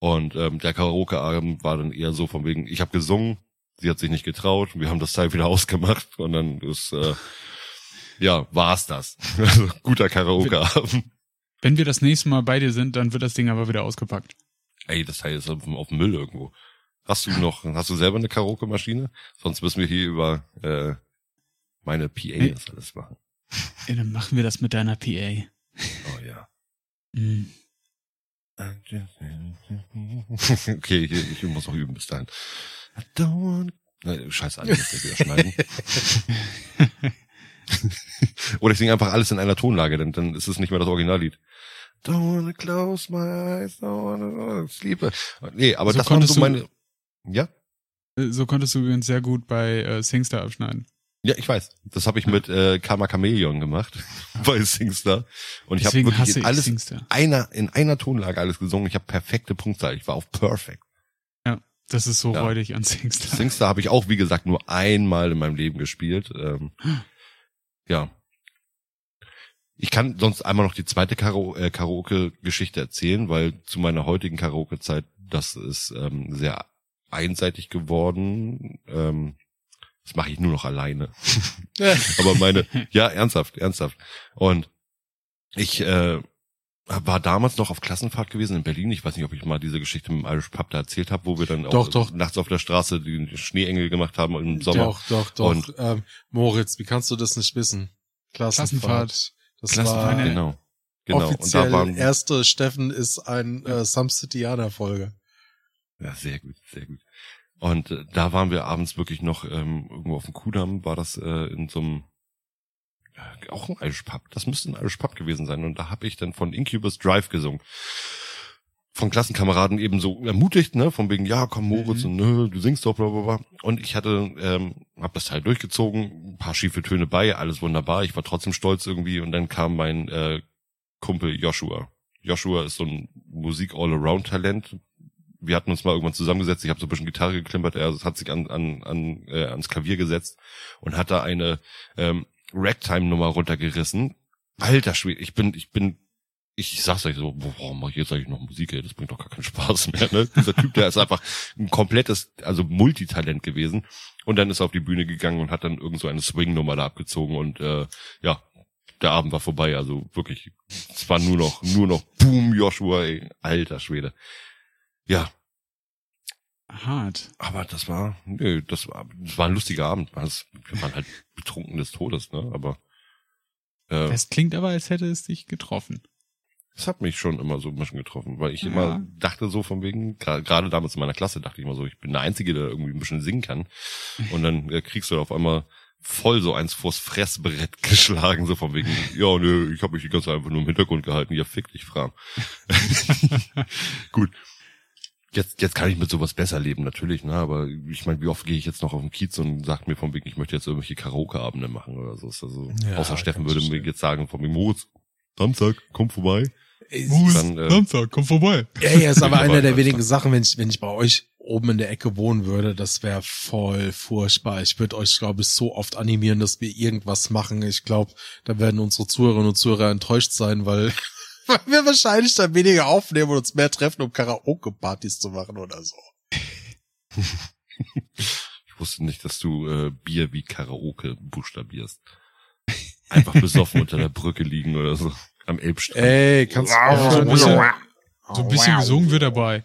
Und ähm, der Karaoke-Abend war dann eher so von wegen, ich habe gesungen, sie hat sich nicht getraut, wir haben das Teil wieder *laughs* ausgemacht und dann ist, äh, ja, war's das. *laughs* Also, guter Karaoke-Abend. Wenn wir das nächste Mal bei dir sind, dann wird das Ding aber wieder ausgepackt. Ey, das Teil ist auf, dem- auf dem Müll irgendwo. Hast du noch, hast du selber eine Karaoke-Maschine? Sonst müssen wir hier über äh, meine PA Nee. das alles machen. Ja, dann machen wir das mit deiner PA. Oh ja. Hm. *laughs* Okay, ich, ich muss noch üben bis dahin. I don't want... Nein, scheiße, muss ich wieder schneiden. *laughs* Oder ich singe einfach alles in einer Tonlage, dann, dann ist es nicht mehr das Originallied. Don't wanna close my eyes, don't wanna sleep. Nee, aber So das waren konntest so du- meine... Ja? Äh, So konntest du übrigens sehr gut bei äh, Singstar abschneiden. Ja, ich weiß. Das habe ich mit äh, Karma Chameleon gemacht *laughs* bei Singstar. Und ich habe wirklich in alles Singstar. einer in einer Tonlage alles gesungen. Ich habe perfekte Punktzahl. Ich war auf perfect. Das ist so Ja. räudig an Singstar. Singstar habe ich auch, wie gesagt, nur einmal in meinem Leben gespielt. Ähm, *gasps* ja. Ich kann sonst einmal noch die zweite Karo äh, Karaoke-Geschichte erzählen, weil zu meiner heutigen Karaoke-Zeit, das ist ähm, sehr einseitig geworden. Ähm, das mache ich nur noch alleine. *laughs* Aber meine, ja, ernsthaft, ernsthaft. Und ich äh, war damals noch auf Klassenfahrt gewesen in Berlin. Ich weiß nicht, ob ich mal diese Geschichte mit dem Irish Pub da erzählt habe, wo wir dann auch Doch, doch. nachts auf der Straße die Schneeengel gemacht haben im Sommer. Doch, doch, doch. Und- ähm, Moritz, wie kannst du das nicht wissen? Klassenfahrt. Klassenfahrt. Das war ja. Genau. Genau. Und offiziell da waren, erste Steffen ist ein äh, Some Cityaner Folge. ja, sehr gut, sehr gut. Und äh, da waren wir abends wirklich noch ähm, irgendwo auf dem Kudamm, war das äh, in so einem äh, auch ein Irish Pub. Das müsste ein Irish Pub gewesen sein. Und da habe ich dann von Incubus Drive gesungen. Von Klassenkameraden eben so ermutigt, ne, von wegen, ja, komm Moritz, Mhm. und nö, du singst doch, bla bla bla. Und ich hatte, ähm, hab das Teil durchgezogen, ein paar schiefe Töne bei, alles wunderbar. Ich war trotzdem stolz irgendwie. Und dann kam mein äh, Kumpel Joshua. Joshua ist so ein Musik-All-Around-Talent. Wir hatten uns mal irgendwann zusammengesetzt, ich habe so ein bisschen Gitarre geklimpert, er hat sich an, an, an, äh, ans Klavier gesetzt und hat da eine ähm, Ragtime-Nummer runtergerissen. Alter Schwede, ich bin, ich bin, ich sag's euch so, warum mache ich jetzt eigentlich noch Musik, ey? Das bringt doch gar keinen Spaß mehr, ne? Dieser Typ, der ist einfach ein komplettes, also Multitalent gewesen. Und dann ist er auf die Bühne gegangen und hat dann irgend so eine Swing-Nummer da abgezogen und äh, ja, der Abend war vorbei, also wirklich, es war nur noch, nur noch Boom, Joshua, ey, alter Schwede. Ja, Hart. aber das war, nö, das war, das war ein lustiger Abend. Wir waren halt betrunken des Todes, ne? Aber äh, Das klingt aber, als hätte es dich getroffen. Es hat mich schon immer so ein bisschen getroffen, weil ich Ja. immer dachte so von wegen, gerade damals in meiner Klasse dachte ich immer so, ich bin der Einzige, der irgendwie ein bisschen singen kann. Und dann äh, kriegst du auf einmal voll so eins vors Fressbrett *laughs* geschlagen, so von wegen, ja, nö, ich habe mich die ganze Zeit einfach nur im Hintergrund gehalten, ja, fick dich, Fram. *laughs* Gut. jetzt, jetzt kann ich mit sowas besser leben, natürlich, ne? Aber ich meine, wie oft gehe ich jetzt noch auf den Kiez und sag mir von wegen, ich möchte jetzt irgendwelche Karaoke-Abende machen oder so. Also, Ja, außer Steffen würde mir jetzt sagen, von wegen, Moritz, Samstag, komm vorbei. Mus, Dann, äh, Samstag, komm vorbei. Ja, ja, ist aber *laughs* einer der wenigen Sachen, wenn ich, wenn ich bei euch oben in der Ecke wohnen würde, das wäre voll furchtbar. Ich würde euch, glaube ich, so oft animieren, dass wir irgendwas machen. Ich glaube, da werden unsere Zuhörerinnen und Zuhörer enttäuscht sein, weil, *laughs* weil wir wahrscheinlich dann weniger aufnehmen und uns mehr treffen, um Karaoke-Partys zu machen oder so. Ich wusste nicht, dass du äh, Bier wie Karaoke buchstabierst. Einfach besoffen unter der Brücke liegen oder so. Am Elbstrand. Ey, kannst Ja, so ein bisschen, so ein bisschen Wow. gesungen wird dabei.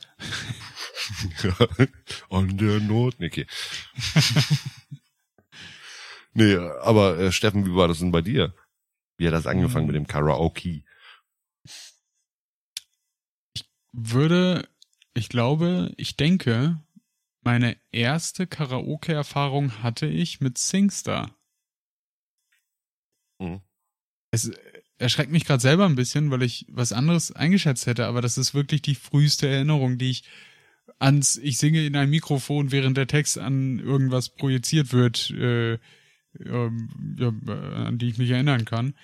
An der Not. Nee, Okay. *laughs* nee, aber äh, Steffen, wie war das denn bei dir? Wie hat das angefangen mit dem Karaoke? Würde, ich glaube, ich denke, meine erste Karaoke-Erfahrung hatte ich mit Singstar. Mhm. Es erschreckt mich gerade selber ein bisschen, weil ich was anderes eingeschätzt hätte, aber das ist wirklich die früheste Erinnerung, die ich ans, ich singe in ein Mikrofon, während der Text an irgendwas projiziert wird, äh, ähm, ja, äh, an die ich mich erinnern kann.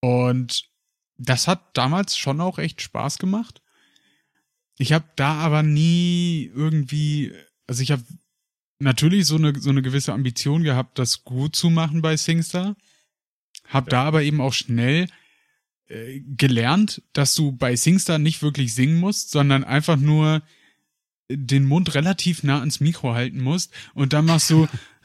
Und das hat damals schon auch echt Spaß gemacht. Ich habe da aber nie irgendwie, also ich habe natürlich so eine so eine gewisse Ambition gehabt, das gut zu machen bei Singstar. Hab da aber eben auch schnell äh, gelernt, dass du bei Singstar nicht wirklich singen musst, sondern einfach nur den Mund relativ nah ans Mikro halten musst und dann machst du *laughs*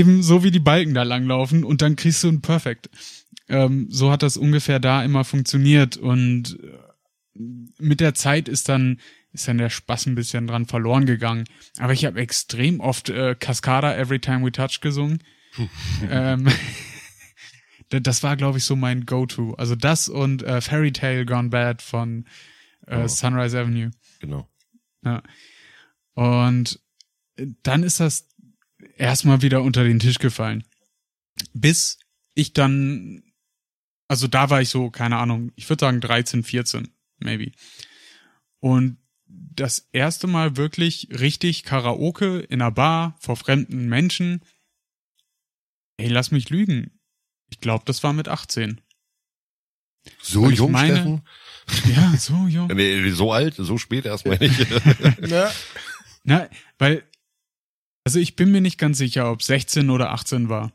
eben so wie die Balken da langlaufen und dann kriegst du ein Perfect. Ähm, so hat das ungefähr da immer funktioniert und äh, mit der Zeit ist dann ist dann der Spaß ein bisschen dran verloren gegangen. Aber ich habe extrem oft äh, Cascada Every Time We Touch gesungen. *laughs* ähm, da- *laughs* das war, glaube ich, so mein Go-To. Also das und äh, Fairy Tale Gone Bad von äh, Oh. Sunrise Avenue. Genau. Ja. Und dann ist das erstmal wieder unter den Tisch gefallen. Bis ich dann, also da war ich so, keine Ahnung, ich würde sagen 13, 14, maybe. Und das erste Mal wirklich richtig Karaoke in einer Bar vor fremden Menschen. Ey, lass mich lügen. Ich glaube, das war mit 18. So ich jung, meine- Steffen? *laughs* Ja, so jung. Nee, so alt, so spät erstmal nicht. *laughs* Ja. Na, weil, also ich bin mir nicht ganz sicher, ob 16 oder 18 war.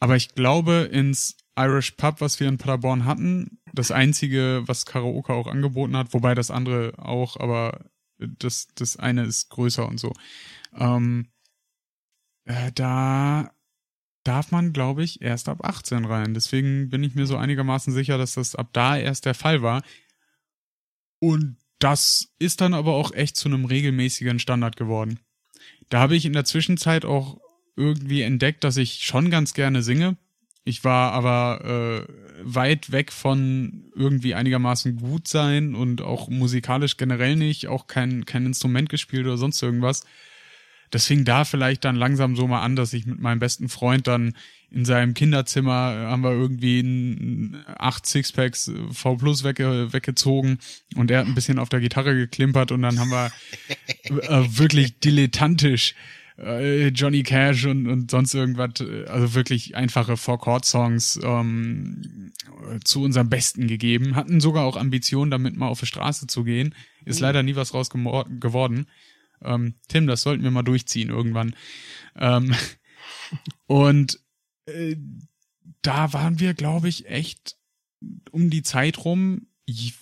Aber ich glaube, ins Irish Pub, was wir in Paderborn hatten, das einzige, was Karaoke auch angeboten hat, wobei das andere auch, aber das, das eine ist größer und so. Ähm, äh, da darf man, glaube ich, erst ab 18 rein. Deswegen bin ich mir so einigermaßen sicher, dass das ab da erst der Fall war. Und das ist dann aber auch echt zu einem regelmäßigen Standard geworden. Da habe ich in der Zwischenzeit auch irgendwie entdeckt, dass ich schon ganz gerne singe. Ich war aber äh, weit weg von irgendwie einigermaßen gut sein und auch musikalisch generell nicht, auch kein, kein Instrument gespielt oder sonst irgendwas. Das fing da vielleicht dann langsam so mal an, dass ich mit meinem besten Freund dann in seinem Kinderzimmer äh, haben wir irgendwie ein, acht Sixpacks äh, V Plus wegge, weggezogen und er hat ein bisschen auf der Gitarre geklimpert und dann haben wir äh, wirklich *laughs* dilettantisch äh, Johnny Cash und, und sonst irgendwas, äh, also wirklich einfache Four-Chord-Songs ähm, äh, zu unserem Besten gegeben. Hatten sogar auch Ambitionen, damit mal auf die Straße zu gehen. Ist leider nie was raus geworden. Ähm, Tim, das sollten wir mal durchziehen irgendwann. Ähm, *laughs* und äh, da waren wir, glaube ich, echt um die Zeit rum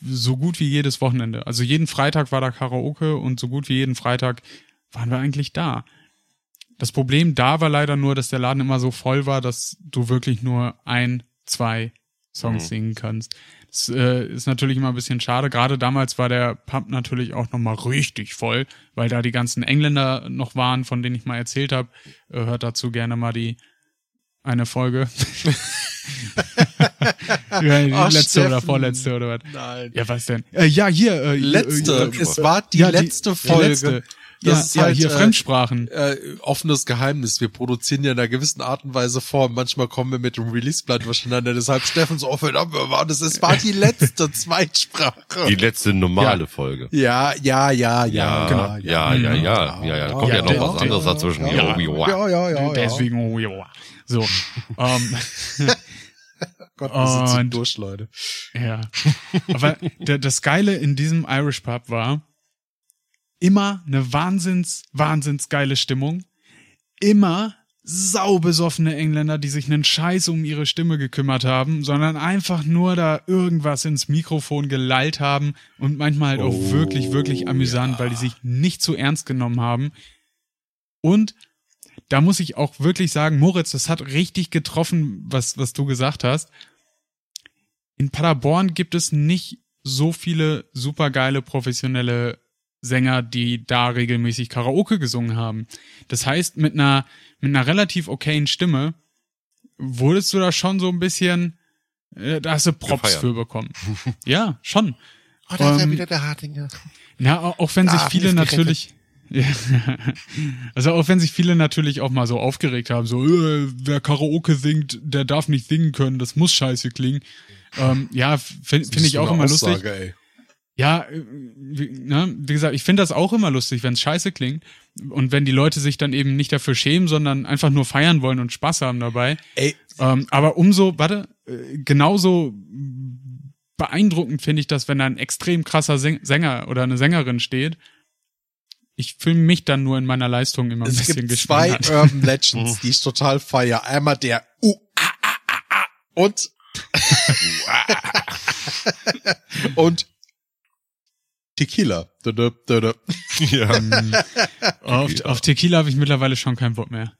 so gut wie jedes Wochenende. Also jeden Freitag war da Karaoke und so gut wie jeden Freitag waren wir eigentlich da. Das Problem da war leider nur, dass der Laden immer so voll war, dass du wirklich nur ein, zwei Songs Mhm. singen kannst. Das äh, ist natürlich immer ein bisschen schade. Gerade damals war der Pub natürlich auch nochmal richtig voll, weil da die ganzen Engländer noch waren, von denen ich mal erzählt habe. Äh, hört dazu gerne mal die eine Folge. *laughs* ja, die Ach, letzte oder Steffen. vorletzte oder was. Nein. Ja, was denn? Äh, ja, hier. Äh, Letzte. Äh, es war die ja, letzte die Folge. letzte. Ja, Das ist ja halt, hier äh, Fremdsprachen. äh, offenes Geheimnis. Wir produzieren ja in einer gewissen Art und Weise vor. Manchmal kommen wir mit dem Release-Blatt durcheinander. Deshalb Steffen so offen, war das es war die letzte *laughs* Zweitsprache. Die letzte normale Folge. Ja, ja, ja, ja, Ja, genau, ja, ja, ja, ja, ja, da kommt ja, Ja, noch der- was anderes dazwischen. Ja, Ja, ja, ja, ja. Deswegen, oh, ja. So. ähm, *laughs* Gott, wir sind so durch, Leute. Ja. Aber das Geile in diesem Irish Pub war immer eine wahnsinns, wahnsinns geile Stimmung. Immer saubesoffene Engländer, die sich einen Scheiß um ihre Stimme gekümmert haben, sondern einfach nur da irgendwas ins Mikrofon gelallt haben und manchmal halt auch Oh, wirklich, wirklich amüsant, weil die sich nicht zu ernst genommen haben. Und da muss ich auch wirklich sagen, Moritz, das hat richtig getroffen, was, was du gesagt hast in Paderborn gibt es nicht so viele supergeile professionelle Sänger, die da regelmäßig Karaoke gesungen haben. Das heißt, mit einer, mit einer relativ okayen Stimme wurdest du da schon so ein bisschen, äh, da hast du Props Gefeiert. für bekommen. *laughs* ja, schon. Oh, da ist ja Ähm, wieder der Hartinger. Na, au- auch wenn sich Ah, viele natürlich, *laughs* Ja. also auch wenn sich viele natürlich auch mal so aufgeregt haben, so, äh, wer Karaoke singt, der darf nicht singen können, das muss scheiße klingen. Ähm, ja, finde find ich auch immer lustig. Aussage, ey. Ja, äh, wie, ne, wie gesagt, ich finde das auch immer lustig, wenn es scheiße klingt. Und wenn die Leute sich dann eben nicht dafür schämen, sondern einfach nur feiern wollen und Spaß haben dabei. Ey, Ähm, aber umso, warte, äh, genauso beeindruckend finde ich das, wenn da ein extrem krasser Säng Sänger oder eine Sängerin steht. Ich fühle mich dann nur in meiner Leistung immer ein es bisschen gibt zwei. *laughs* Urban Legends, die ich total feier. Einmal der U A A A A und *laughs* *laughs* und Tequila. Da, da, da, da. *laughs* ja. *laughs* auf, auf Tequila habe ich mittlerweile schon keinen Bock mehr.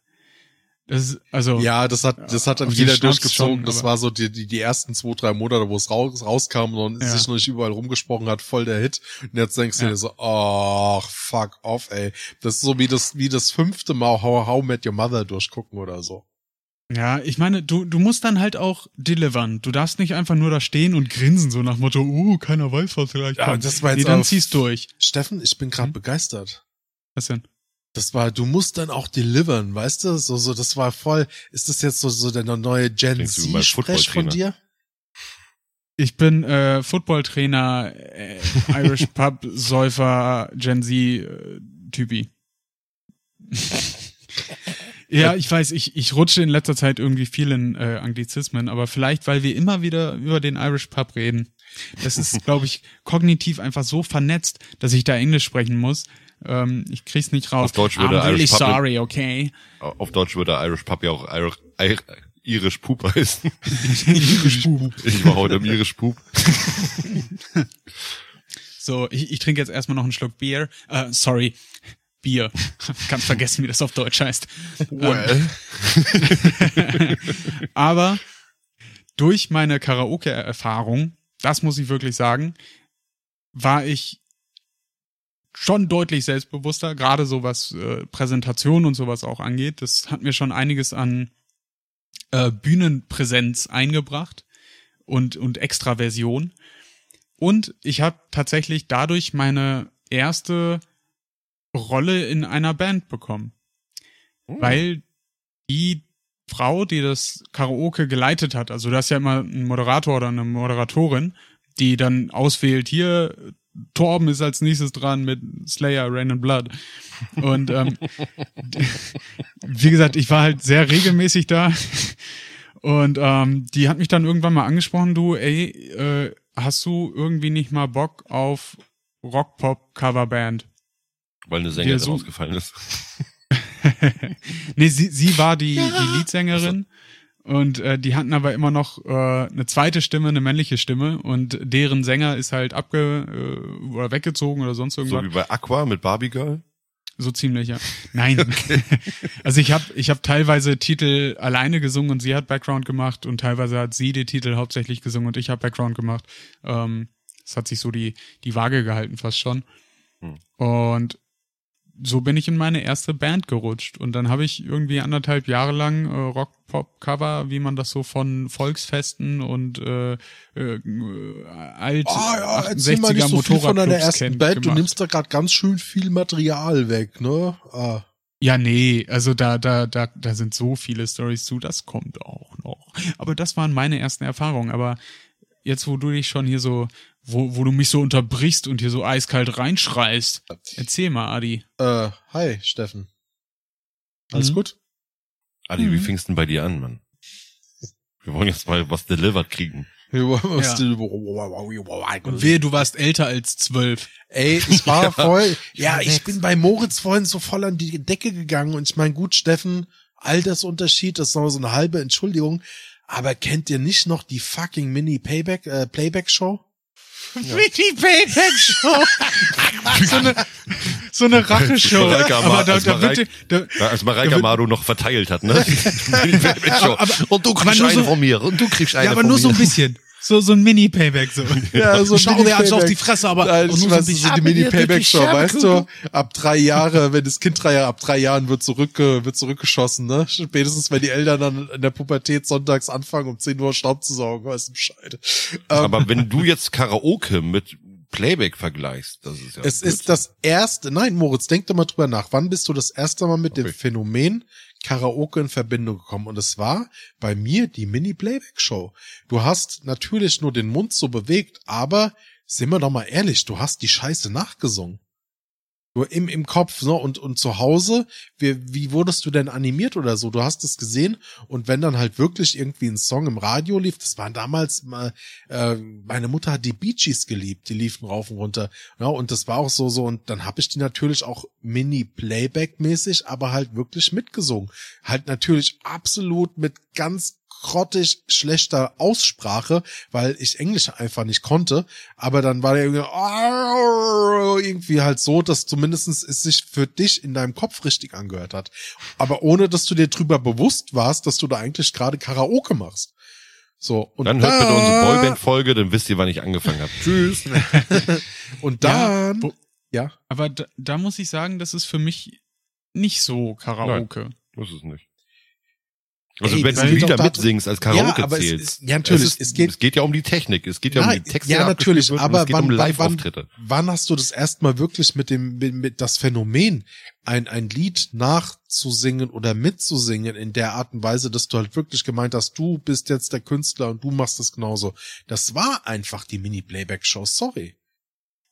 Das ist, also, Ja, das hat, das hat dann jeder durchgezogen. schon, das war so die, die, die ersten zwei, drei Monate, wo es raus, rauskam und Ja. sich noch nicht überall rumgesprochen hat, voll der Hit. Und jetzt denkst du Ja. dir so, oh, fuck off, ey. Das ist so wie das, wie das fünfte Mal How, How Met Your Mother durchgucken oder so. Ja, ich meine, du, du musst dann halt auch delivern. Du darfst nicht einfach nur da stehen und grinsen, so nach Motto, uh, keiner weiß, was gleich Ja, kommt. das war jetzt nee, dann ziehst durch. Steffen, ich bin gerade begeistert. Was denn? Das war, du musst dann auch delivern, weißt du? So, so, das war voll, ist das jetzt so, so der neue Gen Z-Sprech von dir? Ich bin äh, Footballtrainer, äh, Irish *laughs* Pub, Säufer, Gen Z äh, Typi. *laughs* ja, ich weiß, ich, ich rutsche in letzter Zeit irgendwie viel in äh, Anglizismen, aber vielleicht, weil wir immer wieder über den Irish Pub reden. Das ist, *laughs* glaube ich, kognitiv einfach so vernetzt, dass ich da Englisch sprechen muss. Ähm, ich krieg's nicht raus. Auf Deutsch würde I'm really Irish Pub- sorry, okay. Auf Deutsch würde Irish Pub ja auch Irish, Ir- Irish Poop heißen. *laughs* Irish Pub. Ich war heute im Irish Poop. *laughs* So, ich, ich trinke jetzt erstmal noch einen Schluck Bier. Äh, sorry, Bier. *laughs* Ganz vergessen, wie das auf Deutsch heißt. Well. *laughs* Aber durch meine Karaoke-Erfahrung, das muss ich wirklich sagen, war ich schon deutlich selbstbewusster, gerade so was äh, Präsentation und sowas auch angeht. Das hat mir schon einiges an äh, Bühnenpräsenz eingebracht und, und Extraversion. Und ich habe tatsächlich dadurch meine erste Rolle in einer Band bekommen. Weil die Frau, die das Karaoke geleitet hat, also das ist ja immer ein Moderator oder eine Moderatorin, die dann auswählt, hier, Torben ist als nächstes dran mit Slayer, Rain and Blood. Und ähm, *laughs* wie gesagt, ich war halt sehr regelmäßig da. Und ähm, die hat mich dann irgendwann mal angesprochen, du, ey, äh, hast du irgendwie nicht mal Bock auf Rock-Pop-Coverband? Weil eine Sängerin so- ausgefallen ist. *laughs* nee, sie, sie war die, die Leadsängerin und äh, die hatten aber immer noch äh, eine zweite Stimme, eine männliche Stimme und deren Sänger ist halt abge äh, oder weggezogen oder sonst irgendwas. So wie bei Aqua mit Barbie Girl. So ziemlich, ja. Nein. *laughs* *laughs* also ich habe ich hab teilweise Titel alleine gesungen und sie hat Background gemacht und teilweise hat sie die Titel hauptsächlich gesungen und ich habe Background gemacht. Ähm, das hat sich so die, die Waage gehalten fast schon. Hm. Und so bin ich in meine erste Band gerutscht. Und dann habe ich irgendwie anderthalb Jahre lang äh, Rock-Pop-Cover, wie man das so von Volksfesten und äh, äh, alt Ah ja, erzähl 68er mal nicht so viel von deiner Motorradclubs ersten kennt, Band. Du gemacht. nimmst da gerade ganz schön viel Material weg, ne? Ah. Ja, nee, also da, da, da, da sind so viele Stories zu, das kommt auch noch. Aber das waren meine ersten Erfahrungen. Aber jetzt, wo du dich schon hier so, wo, wo du mich so unterbrichst und hier so eiskalt reinschreist, erzähl mal, Adi. Äh, hi, Steffen. Alles Mhm. gut? Adi, Mhm. wie fingst denn bei dir an, Mann? Wir wollen jetzt mal was delivered kriegen. Und wehe, du warst älter als zwölf. Ey, ich war *laughs* voll, ja, ich bin bei Moritz vorhin so voll an die Decke gegangen und ich mein, gut, Steffen, Altersunterschied, das ist noch so eine halbe Entschuldigung, aber kennt ihr nicht noch die fucking Mini-Payback, äh, Playback-Show? Mini Payback Show. *laughs* so eine, so eine Racheshow. Aber da, als da die- da, Ja, als Mareike Da Amado noch verteilt hat, ne? *laughs* und du aber kriegst nur einen so- von mir und du kriegst einen ja, aber nur mir. so ein bisschen. So, so ein Mini-Payback, so. *laughs* Ja, so ein Schau dir also auf Mini-Payback. die Fresse, aber Nein, so ein weiß, ist die Mini-Payback-Show, Scherbe weißt du? Ab drei Jahre, wenn das Kind drei Jahre, ab drei Jahren wird zurück, wird zurückgeschossen, ne? Spätestens, wenn die Eltern dann in der Pubertät sonntags anfangen, um 10 Uhr Staub zu saugen, weißt du Bescheid. Ähm, Aber wenn du jetzt Karaoke mit Playback vergleichst, das ist ja. Es ist das erste, nein, Moritz, denk doch mal drüber nach. Wann bist du das erste Mal mit dem Okay. Phänomen Karaoke in Verbindung gekommen? Und es war bei mir die Mini-Playback-Show. Du hast natürlich nur den Mund so bewegt, aber sind wir doch mal ehrlich, du hast die Scheiße nachgesungen. Nur im, im Kopf, ne? Und, und zu Hause, wie, wie wurdest du denn animiert oder so? Du hast es gesehen und wenn dann halt wirklich irgendwie ein Song im Radio lief, das war damals mal, äh, meine Mutter hat die Bee Gees geliebt, die liefen rauf und runter. Ja, und das war auch so, so, und dann habe ich die natürlich auch Mini-Playback-mäßig, aber halt wirklich mitgesungen. Halt natürlich absolut mit ganz grottig schlechter Aussprache, weil ich Englisch einfach nicht konnte. Aber dann war der irgendwie, irgendwie halt so, dass zumindestens es sich für dich in deinem Kopf richtig angehört hat. Aber ohne, dass du dir drüber bewusst warst, dass du da eigentlich gerade Karaoke machst. So, und dann hört bitte da- unsere Boyband-Folge, dann wisst ihr, wann ich angefangen habe. Tschüss. *laughs* Und Ja, dann, wo- ja, Aber da, da muss ich sagen, das ist für mich nicht so Karaoke. Das ist nicht. Also Ey, wenn du Lieder mitsingst als Karaoke ja, aber es zählst. ist, ja, natürlich, es, ist, es geht, es geht ja um die Technik, es geht ja Nein, um die Texte. ja, natürlich, aber es geht wann, um wann, wann, Live-Auftritte. wann hast du das erstmal wirklich mit dem, mit, mit das Phänomen, ein, ein Lied nachzusingen oder mitzusingen in der Art und Weise, dass du halt wirklich gemeint hast, du bist jetzt der Künstler und du machst das genauso. Das war einfach die Mini-Playback-Show, sorry.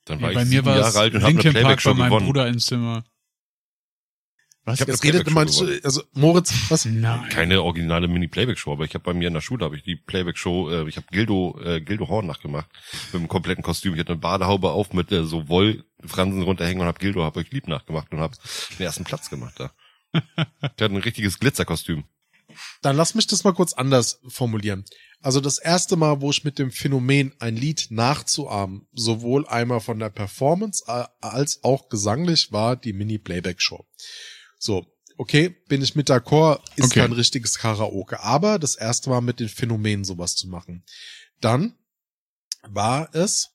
Dann war bei ich mir sieben war es Jahre alt und habe eine Playback-Show meinem gewonnen. Bruder im Zimmer. Was? Ich hab Jetzt redet man, also Moritz, was? Nein. Keine originale Mini-Playback-Show, aber ich habe bei mir in der Schule habe ich die Playback-Show, äh, ich habe Gildo, äh, Gildo Horn nachgemacht mit einem kompletten Kostüm. Ich hatte eine Badehaube auf mit äh, so Wollfransen runterhängen und habe Gildo, habe euch lieb nachgemacht und habe den ersten Platz gemacht da. *laughs* Der hat ein richtiges Glitzerkostüm. Dann lass mich das mal kurz anders formulieren. Also das erste Mal, wo ich mit dem Phänomen ein Lied nachzuahmen, sowohl einmal von der Performance äh, als auch gesanglich, war die Mini-Playback-Show. So, okay, bin ich mit d'accord, ist Okay. kein richtiges Karaoke, aber das erste Mal mit den Phänomenen sowas zu machen. Dann war es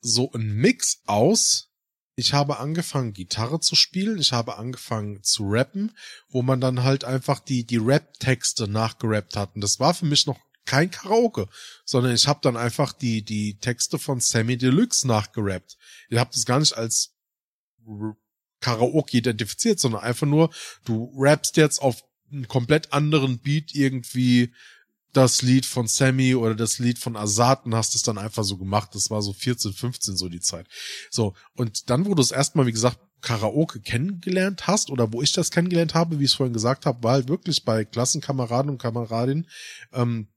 so ein Mix aus, ich habe angefangen, Gitarre zu spielen, ich habe angefangen zu rappen, wo man dann halt einfach die, die Rap-Texte nachgerappt hat. Und das war für mich noch kein Karaoke, sondern ich habe dann einfach die, die Texte von Sammy Deluxe nachgerappt. Ich habe das gar nicht als Karaoke identifiziert, sondern einfach nur, du rappst jetzt auf einen komplett anderen Beat irgendwie das Lied von Sammy oder das Lied von Azad und hast es dann einfach so gemacht. Das war so 14, 15 so die Zeit. So, und dann, wo du es erstmal, wie gesagt, Karaoke kennengelernt hast oder wo ich das kennengelernt habe, wie ich es vorhin gesagt habe, war halt wirklich bei Klassenkameraden und Kameradinnen, ähm,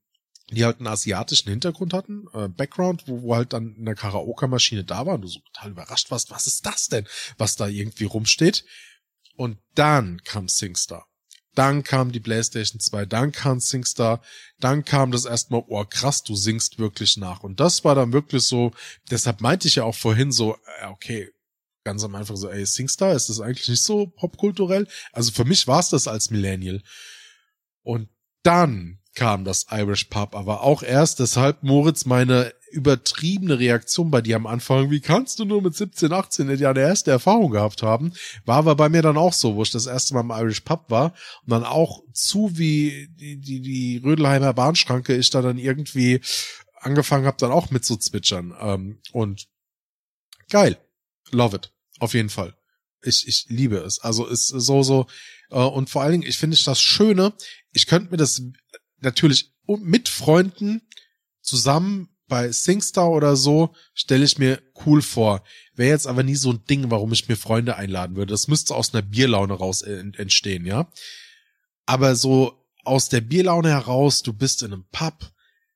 die halt einen asiatischen Hintergrund hatten, äh, Background, wo, wo halt dann eine Karaoke-Maschine da war und du so total überrascht warst, was ist das denn, was da irgendwie rumsteht. Und dann kam SingStar. Dann kam die PlayStation 2, dann kam SingStar, dann kam das erstmal, oh krass, du singst wirklich nach. Und das war dann wirklich so, deshalb meinte ich ja auch vorhin so, äh, okay, ganz am Anfang so, ey, SingStar, ist das eigentlich nicht so popkulturell? Also für mich war es das als Millennial. Und dann kam das Irish Pub, aber auch erst deshalb, Moritz, meine übertriebene Reaktion bei dir am Anfang, wie kannst du nur mit 17, 18 ja eine erste Erfahrung gehabt haben, war aber bei mir dann auch so, wo ich das erste Mal im Irish Pub war und dann auch zu wie die, die, die Rödelheimer Bahnschranke ich da dann irgendwie angefangen habe, dann auch mit zu zwitschern ähm, und geil, love it, auf jeden Fall. Ich, ich liebe es. Also ist so, so, äh, und vor allen Dingen, ich finde ich das Schöne, ich könnte mir das natürlich mit Freunden zusammen bei SingStar oder so stelle ich mir cool vor. Wäre jetzt aber nie so ein Ding, warum ich mir Freunde einladen würde. Das müsste aus einer Bierlaune raus entstehen, ja. Aber so aus der Bierlaune heraus, du bist in einem Pub,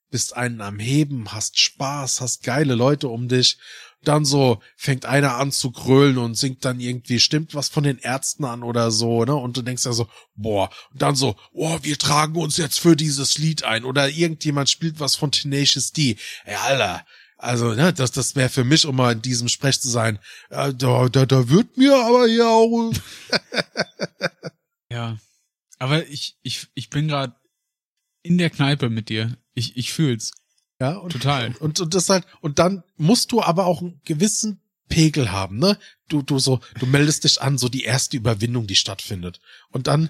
bist einen am Heben, hast Spaß, hast geile Leute um dich dann so fängt einer an zu krölen und singt dann irgendwie, stimmt was von den Ärzten an oder so, ne? Und du denkst ja so, boah, und dann so, oh, wir tragen uns jetzt für dieses Lied ein oder irgendjemand spielt was von Tenacious D. Ey, Alter, also, ne, das, das wäre für mich, um mal in diesem Sprech zu sein, äh, da, da, da wird mir aber ja auch. *laughs* ja. Aber ich, ich, ich bin gerade in der Kneipe mit dir. Ich, ich fühl's. Ja, und, total. Und, und das halt, und dann musst du aber auch einen gewissen Pegel haben, ne? Du, du so, du meldest dich an, so die erste Überwindung, die stattfindet. Und dann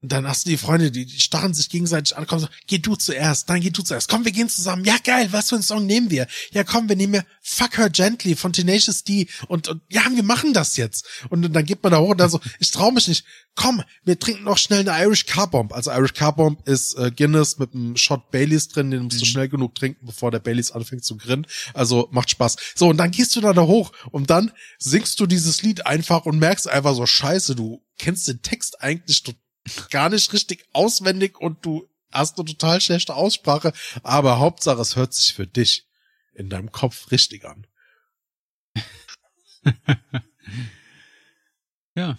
und dann hast du die Freunde, die, die starren sich gegenseitig an, kommen so, geh du zuerst, dann geh du zuerst. Komm, wir gehen zusammen. Ja, geil, was für einen Song nehmen wir? Ja, komm, wir nehmen ja Fuck Her Gently von Tenacious D und, und ja, wir machen das jetzt. Und, und dann geht man da hoch und dann so, ich trau mich nicht. Komm, wir trinken noch schnell eine Irish Car Bomb. Also Irish Car Bomb ist äh, Guinness mit einem Shot Baileys drin, den musst mhm. du schnell genug trinken, bevor der Baileys anfängt zu grinnen. Also macht Spaß. So, und dann gehst du da, da hoch und dann singst du dieses Lied einfach und merkst einfach so, scheiße, du kennst den Text eigentlich total gar nicht richtig auswendig und du hast eine total schlechte Aussprache, aber Hauptsache es hört sich für dich in deinem Kopf richtig an. *laughs* ja.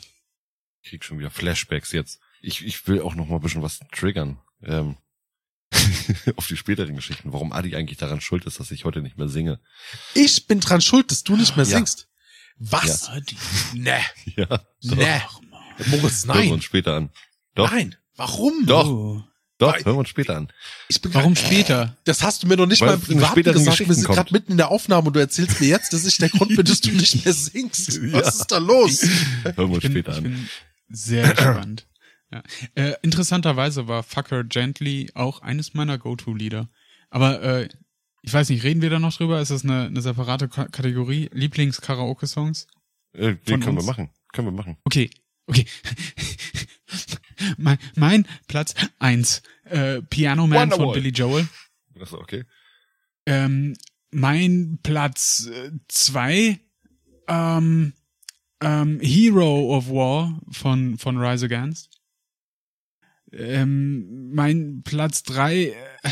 Ich krieg schon wieder Flashbacks jetzt. Ich, ich will auch noch mal ein bisschen was triggern. Ähm, *laughs* auf die späteren Geschichten, warum Adi eigentlich daran schuld ist, dass ich heute nicht mehr singe. Ich bin dran schuld, dass du nicht mehr singst. Ja. Was? Ja. Adi. Nee. *laughs* Ja. Nee. Moritz, nein. Hören wir uns später an. Doch. Nein. Warum? Doch. Oh. Doch, hören wir uns später an. Ich bin Warum später? Das hast du mir noch nicht Weil mal privat gesagt. Wir sind gerade mitten in der Aufnahme und du erzählst mir jetzt, dass ich der Grund bin, dass du *laughs* nicht mehr singst. Ja. Was ist da los? Hören wir uns später an. Sehr gespannt. Ja. Äh, interessanterweise war Fucker Gently auch eines meiner Go-To-Lieder. Aber äh, ich weiß nicht, reden wir da noch drüber? Ist das eine, eine separate Kategorie? Lieblings-Karaoke-Songs? Äh, den können uns? wir machen. Können wir machen. Okay, okay. *laughs* mein, mein Platz eins äh, Piano Man Wonderwall. von Billy Joel. Achso, okay. Ähm, mein Platz äh, zwei ähm, ähm, Hero of War von, von Rise Against. Ähm, mein Platz drei äh,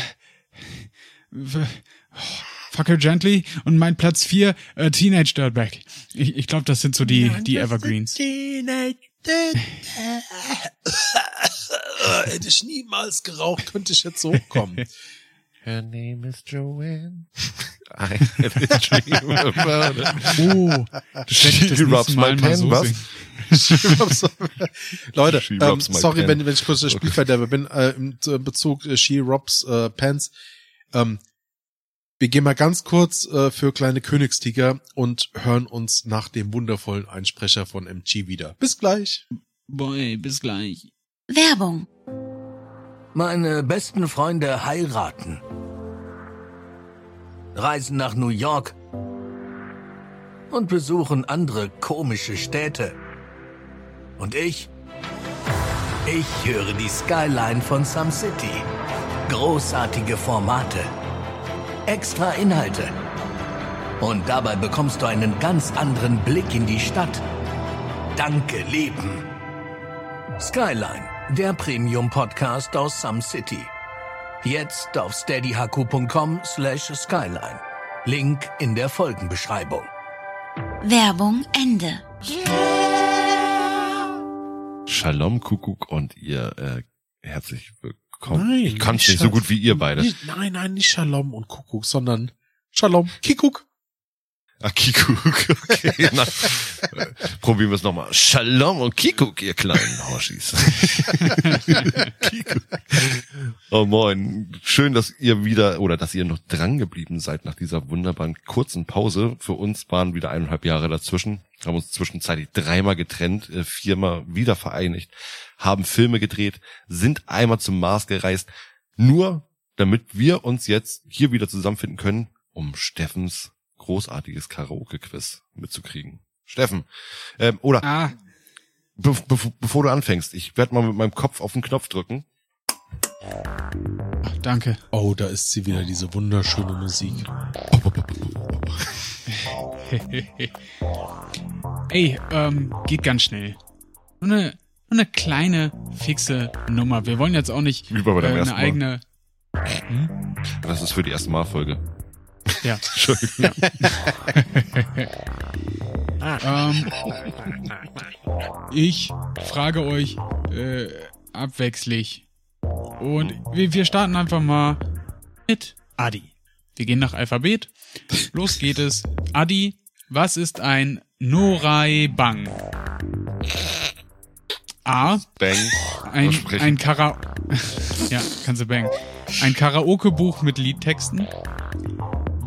Fucker Gently und mein Platz vier äh, Teenage Dirtbag. Ich, ich glaube, das sind so die, die Evergreens. Teenage *laughs* Hätte ich niemals geraucht, könnte ich jetzt so hochkommen. *laughs* Her name is Joanne. *laughs* I had a dream about it. Oh, das nächste Mal mal so was? Leute, ähm, sorry, wenn, wenn ich kurz der Spielverderber bin, äh, im Bezug äh, She Robs äh, Pants. Ähm, wir gehen mal ganz kurz äh, für kleine Königstiger und hören uns nach dem wundervollen Einsprecher von MG wieder. Bis gleich. Boy, bis gleich. Werbung. Meine besten Freunde heiraten. Reisen nach New York und besuchen andere komische Städte. Und ich? Ich höre die Skyline von Some City. Großartige Formate extra Inhalte. Und dabei bekommst du einen ganz anderen Blick in die Stadt. Danke, Leben. Skyline, der Premium-Podcast aus Some City. Jetzt auf steadyhq.com slash skyline. Link in der Folgenbeschreibung. Werbung Ende. Shalom Kuckuck und ihr äh, herzlich willkommen Komm, nein, ich kann nicht, nicht so gut wie ihr beide. Nicht, nein, nein, nicht Shalom und Kuckuck, sondern Shalom, Kikuk. Ah, Kikuk, *laughs* okay. *laughs* Na, probieren wir es nochmal. Shalom und Kikuk, ihr kleinen Horschis. *laughs* Oh moin. Schön, dass ihr wieder, oder dass ihr noch dran geblieben seid nach dieser wunderbaren kurzen Pause. Für uns waren wieder eineinhalb Jahre dazwischen. Haben uns zwischenzeitlich dreimal getrennt, äh, viermal wieder vereinigt, haben Filme gedreht, sind einmal zum Mars gereist. Nur damit wir uns jetzt hier wieder zusammenfinden können, um Steffens großartiges Karaoke-Quiz mitzukriegen. Steffen, ähm, oder Ah, be be bevor du anfängst, ich werde mal mit meinem Kopf auf den Knopf drücken. ach, danke. Oh, da ist sie wieder, diese wunderschöne Musik. *laughs* Ey, ähm, geht ganz schnell. Nur eine, nur eine kleine, fixe Nummer. Wir wollen jetzt auch nicht äh, eine ersten Mal? eigene. Das ist für die erste Malfolge. Ja. *laughs* Entschuldigung. *laughs* ähm, ich frage euch äh, abwechslich. Und wir, wir starten einfach mal mit Adi. Wir gehen nach Alphabet. Los geht es. Adi, was ist ein Norai Bang? A. Bang. Ein, ein Kara *laughs* ja, kannst du bang. Ein Karaoke-Buch mit Liedtexten.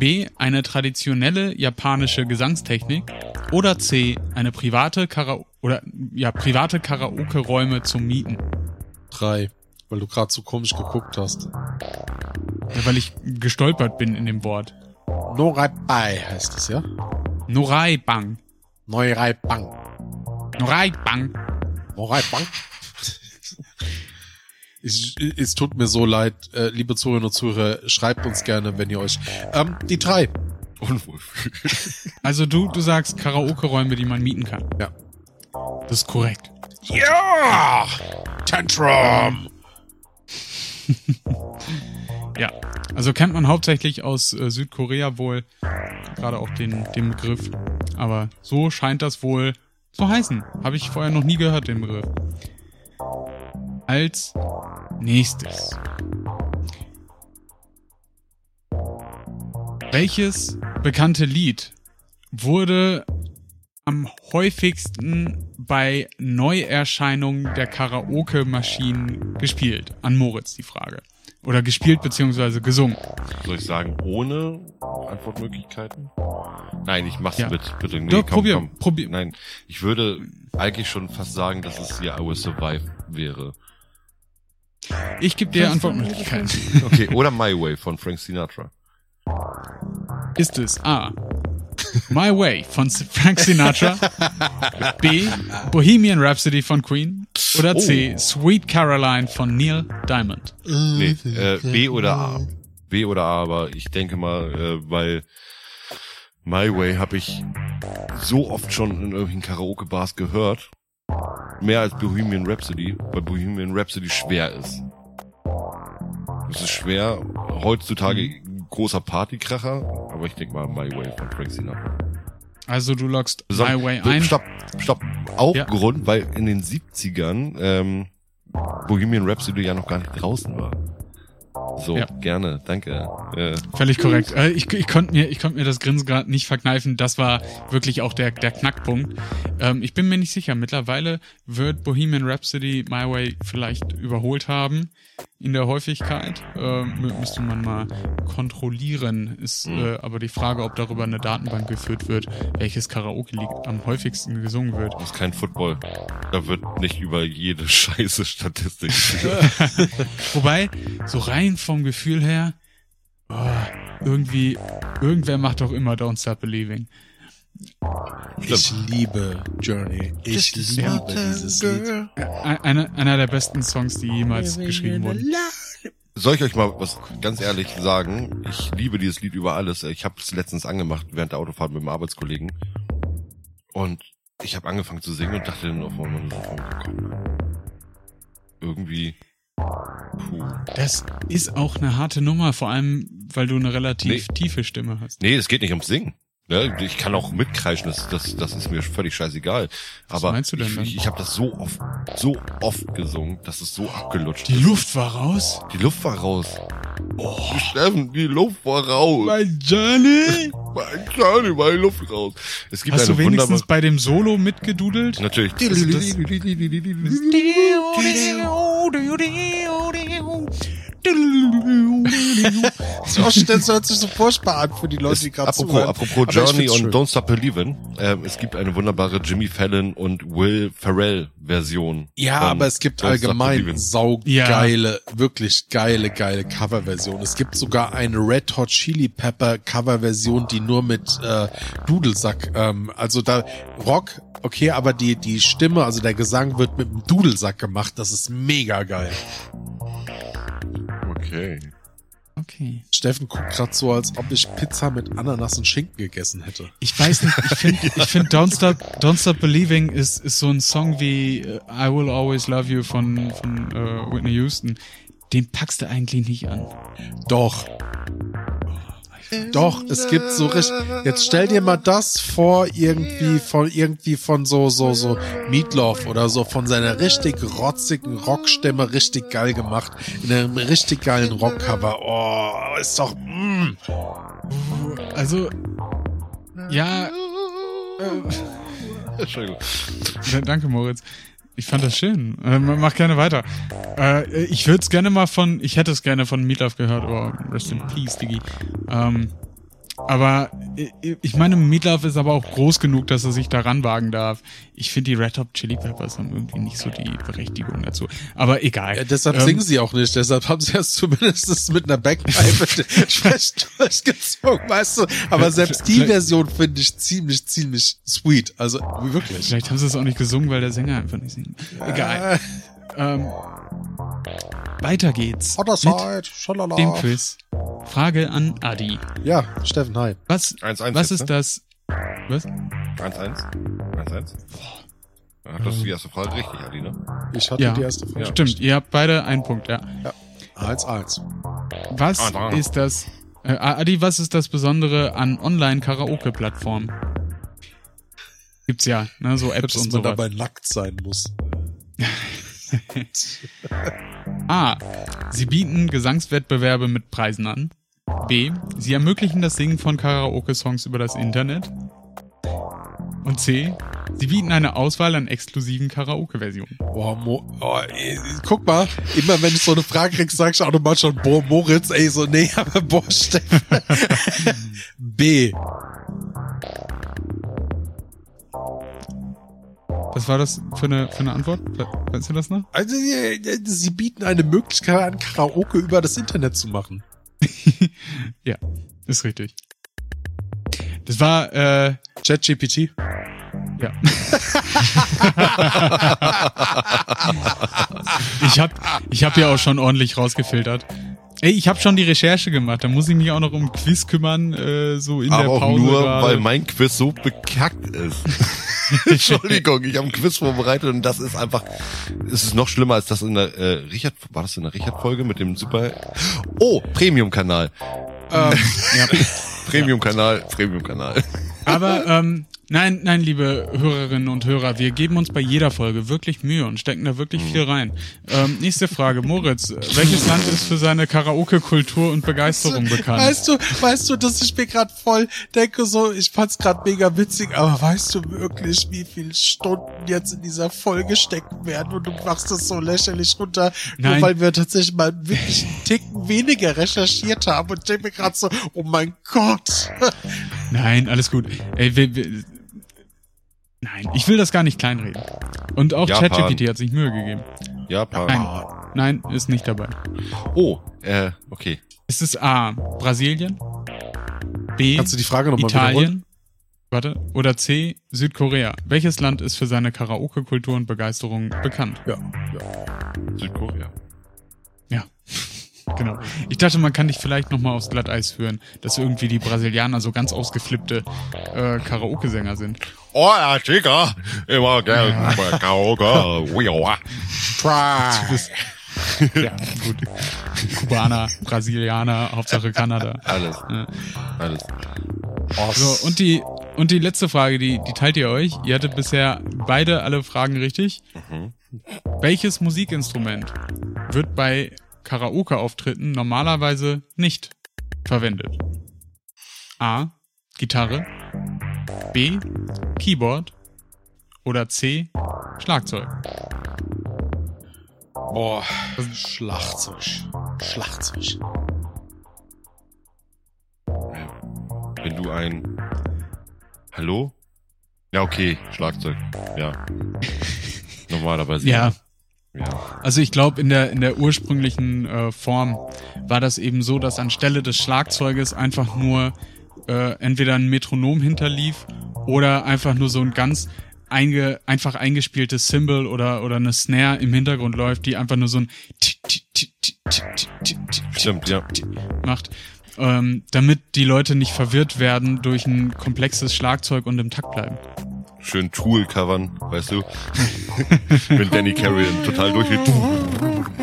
B. Eine traditionelle japanische Gesangstechnik. Oder C. Eine private Kara oder ja private Karaoke-Räume zum Mieten. Drei, weil du gerade so komisch geguckt hast. Ja, weil ich gestolpert bin in dem Wort. Norai heißt es, ja? Norai Bang. Norai Bang. Norai Bang. Es, es tut mir so leid, äh, liebe Zuhörerinnen und Zuhörer, schreibt uns gerne, wenn ihr euch. Ähm, die drei. *laughs* Also du du sagst Karaoke-Räume, die man mieten kann. Ja. Das ist korrekt. Ja! Tantrum! *laughs* Ja, also kennt man hauptsächlich aus äh, Südkorea wohl gerade auch den, den Begriff. Aber so scheint das wohl zu heißen. Habe ich vorher noch nie gehört, den Begriff. Als nächstes. Welches bekannte Lied wurde am häufigsten bei Neuerscheinungen der Karaoke-Maschinen gespielt? An Moritz die Frage. Oder gespielt beziehungsweise gesungen. Soll ich sagen, ohne Antwortmöglichkeiten? Nein, ich mach's Ja. mit, bitte. Nee, Doch, komm, probier, komm. probier. Nein, ich würde eigentlich schon fast sagen, dass es hier I Will Survive wäre. Ich gebe dir Antwortmöglichkeiten. Okay, oder My Way von Frank Sinatra. Ist es A. My Way von Frank Sinatra. B. Bohemian Rhapsody von Queen. Oder C. Sweet Caroline von Neil Diamond. Nee, äh, B oder A. B oder A, aber ich denke mal, äh, weil My Way habe ich so oft schon in irgendwelchen Karaoke-Bars gehört. Mehr als Bohemian Rhapsody, weil Bohemian Rhapsody schwer ist. Es ist schwer, heutzutage ein großer Partykracher, aber ich denke mal My Way von Frank Sinatra. Also du loggst So, My Way ein. Stopp, stopp. Auch Ja. Grund, weil in den 70ern ähm, Bohemian Rhapsody ja noch gar nicht draußen war. So, Ja. gerne, danke. Äh, Völlig korrekt. Äh, Ich, ich konnte mir, ich konnte mir das Grinsen gerade nicht verkneifen. Das war wirklich auch der, der Knackpunkt. Ähm, ich bin mir nicht sicher. Mittlerweile wird Bohemian Rhapsody My Way vielleicht überholt haben in der Häufigkeit. Mü- müsste man mal kontrollieren. Ist äh, aber die Frage, ob darüber eine Datenbank geführt wird, welches Karaoke-Lied am häufigsten gesungen wird. das ist kein Football. Da wird nicht über jede *laughs* scheiße Statistik. *laughs* Wobei, so rein vom Gefühl her, oh, irgendwie, irgendwer macht doch immer Don't Stop Believing. Ich liebe Journey. Ich liebe dieses Lied. Ein- Einer, einer der besten Songs, die jemals geschrieben wurden. Soll ich euch mal was ganz ehrlich sagen? Ich liebe dieses Lied über alles. Ich habe es letztens angemacht während der Autofahrt mit einem Arbeitskollegen. Und ich habe angefangen zu singen und dachte dann auf einmal so, oh, irgendwie, puh. Das ist auch eine harte Nummer, vor allem, weil du eine relativ Nee. tiefe Stimme hast. Nee, es geht nicht ums Singen. Ne? Ich kann auch mitkreischen, das, das, das ist mir völlig scheißegal. Was Aber meinst du denn ich, dann? ich, ich habe das so oft, so oft gesungen, dass es so abgelutscht Die ist. Luft war raus. Die Luft war raus. Steffen, die Luft war raus. Mein Johnny! *laughs* Mein Johnny, meine Luft raus. Es gibt Hast du wenigstens bei dem Solo mitgedudelt? Natürlich. Das hört sich so furchtbar an für die Leute, die gerade apropos, zuhören. apropos Journey und schön. Don't Stop Believin', ähm, es gibt eine wunderbare Jimmy Fallon und Will Ferrell Version. Ja, aber es gibt Don't allgemein saugeile, wirklich geile, geile Coverversion. Es gibt sogar eine Red Hot Chili Pepper Coverversion, die nur mit äh, Dudelsack, ähm, also da Rock, okay, aber die die Stimme, also der Gesang wird mit dem Dudelsack gemacht. Das ist mega geil. Okay. Okay. Steffen guckt gerade so, als ob ich Pizza mit Ananas und Schinken gegessen hätte. Ich weiß nicht, ich finde, *laughs* ich find Don't Stop, Don't Stop Believing ist, ist so ein Song wie äh, I Will Always Love You von, von äh, Whitney Houston. Den packst du eigentlich nicht an. Doch. Doch, es gibt so richtig. Jetzt stell dir mal das vor, irgendwie von irgendwie von so so so Meatloaf oder so von seiner richtig rotzigen Rockstimme richtig geil gemacht in einem richtig geilen Rockcover. Oh, ist doch. Mm. Also, ja, äh, Entschuldigung. Ja, *laughs* danke, Moritz. Ich fand das schön. Äh, mach gerne weiter. Äh, ich würde es gerne mal von, ich hätte es gerne von Meatloaf gehört, aber rest in peace, Diggi. Ähm, aber äh, ich meine, Meatloaf ist aber auch groß genug, dass er sich da ranwagen darf. Ich finde, die Red Hot Chili Peppers haben irgendwie nicht so die Berechtigung dazu. Aber egal. Ja, deshalb Ähm, singen sie auch nicht. Deshalb haben sie es zumindest mit einer Backpipe *laughs* *laughs* durchgezogen, weißt du. Aber selbst die Version finde ich ziemlich, ziemlich sweet. Also wirklich. Vielleicht haben sie es auch nicht gesungen, weil der Sänger einfach nicht singt. Egal. Ähm, weiter geht's. Other mit side, schalala. dem Quiz. Frage an Adi. Ja, Steffen, hi. Was, 1-1 was jetzt, ist ne? das? Was? 1-1. 1-1. Ja, das ist die erste Frage richtig, Ali, ne? Ich hatte Ja, die erste Frage. stimmt. Ihr habt beide einen Punkt, ja. 1-1. Was Ah, da. ist das? Äh, Adi, was ist das Besondere an Online-Karaoke-Plattformen? Gibt's ja, ne, so Apps Dass und man sowas. dabei nackt sein muss. *laughs* *laughs* A. Sie bieten Gesangswettbewerbe mit Preisen an. B. Sie ermöglichen das Singen von Karaoke-Songs über das Internet. Und C. Sie bieten eine Auswahl an exklusiven Karaoke-Versionen. Boah, Mo oh, ey, guck mal, immer wenn ich so eine Frage krieg, sag ich nochmal schon, boah, Moritz, ey, so, nee, *laughs* aber boah, Steffen. *laughs* B. Was war das für eine, für eine Antwort? We- Weißt du das noch? Also, äh, sie bieten eine Möglichkeit an, Karaoke über das Internet zu machen. *laughs* Ja, ist richtig. Das war, äh, ChatGPT. ja. *laughs* ich hab, ich hab ja auch schon ordentlich rausgefiltert. Ey, ich habe schon die Recherche gemacht. Da muss ich mich auch noch um Quiz kümmern, äh, so in Aber der auch Pause. nur, gerade. weil mein Quiz so bekackt ist. *laughs* Entschuldigung, ich habe ein Quiz vorbereitet und das ist einfach, es ist noch schlimmer als das in der äh, Richard, war das in der Richard-Folge mit dem super, oh, Premium-Kanal. ähm, *laughs* ja. Premium-Kanal, Premium-Kanal. Aber ähm, nein, nein, liebe Hörerinnen und Hörer, wir geben uns bei jeder Folge wirklich Mühe und stecken da wirklich viel rein. Ähm, nächste Frage, Moritz, welches Land ist für seine Karaoke-Kultur und Begeisterung bekannt? Weißt du, weißt du, dass ich mir gerade voll denke, so, ich fand's gerade mega witzig, aber weißt du wirklich, wie viele Stunden jetzt in dieser Folge stecken werden und du machst das so lächerlich runter, Nein. nur weil wir tatsächlich mal wirklich einen Ticken weniger recherchiert haben und ich denke mir gerade so, oh mein Gott. Nein, alles gut. Ey, wir, wir, nein, ich will das gar nicht kleinreden. Und auch. ChatGPT hat sich Mühe gegeben. Japan. Nein, nein, ist nicht dabei. Oh, äh, okay. Ist es A, Brasilien? B, Kannst du die Frage nochmal? Italien? Warte. Oder C, Südkorea. Welches Land ist für seine Karaoke-Kultur und Begeisterung bekannt? Ja, ja. Südkorea. Ja. Genau. Ich dachte, man kann dich vielleicht nochmal aufs Glatteis führen, dass irgendwie die Brasilianer so ganz ausgeflippte äh, Karaoke-Sänger sind. Oh, ja, Chica. Immer gerne Karaoke. Wioa. Ja, gut. Kubaner, Brasilianer, Hauptsache Kanada. Alles, Ja. alles. So, und die, und die letzte Frage, die, die teilt ihr euch. Ihr hattet bisher beide alle Fragen richtig. Mhm. Welches Musikinstrument wird bei Karaoke-Auftritten normalerweise nicht verwendet? A. Gitarre. B. Keyboard. Oder C. Schlagzeug. Boah, Schlagzeug. Schlagzeug. Wenn du ein Hallo? Ja, okay, Schlagzeug. Ja. *laughs* Normalerweise. Ja, Ja. Also ich glaube, in der, in der ursprünglichen äh, Form war das eben so, dass anstelle des Schlagzeuges einfach nur äh, entweder ein Metronom hinterlief oder einfach nur so ein ganz einge, einfach eingespieltes Cymbal oder, oder eine Snare im Hintergrund läuft, die einfach nur so ein Stimmt, ja. macht, ähm, damit die Leute nicht verwirrt werden durch ein komplexes Schlagzeug und im Takt bleiben. Schön Tool covern, weißt du? *laughs* Wenn Danny Carey dann total durchgeht.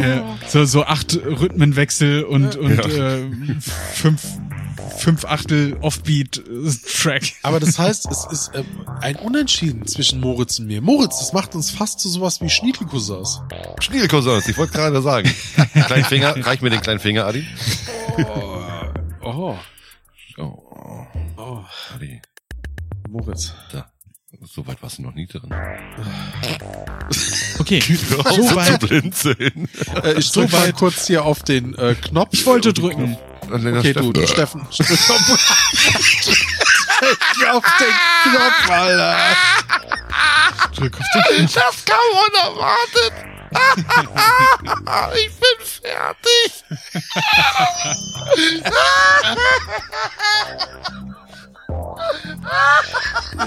Ja, so, so acht Rhythmenwechsel und, und Ja. äh, fünf, fünf Achtel Offbeat-Track. Aber das heißt, es ist ähm, ein Unentschieden zwischen Moritz und mir. Moritz, das macht uns fast zu sowas wie Schniedelcousins. Schniedelcousins, ich wollte gerade sagen. *laughs* Kleinen Finger, reich mir den kleinen Finger, Adi. Oh, Oh, oh, Adi, Moritz. da. So weit warst du noch nie drin. Okay, *laughs* so weit. blinzeln. Äh, ich drück mal kurz hier auf den äh, Knopf. Ich wollte drücken. Okay, du, du Steffen. Drück auf den Knopf, Alter. Drück auf den Das kam unerwartet. ich bin fertig. *laughs*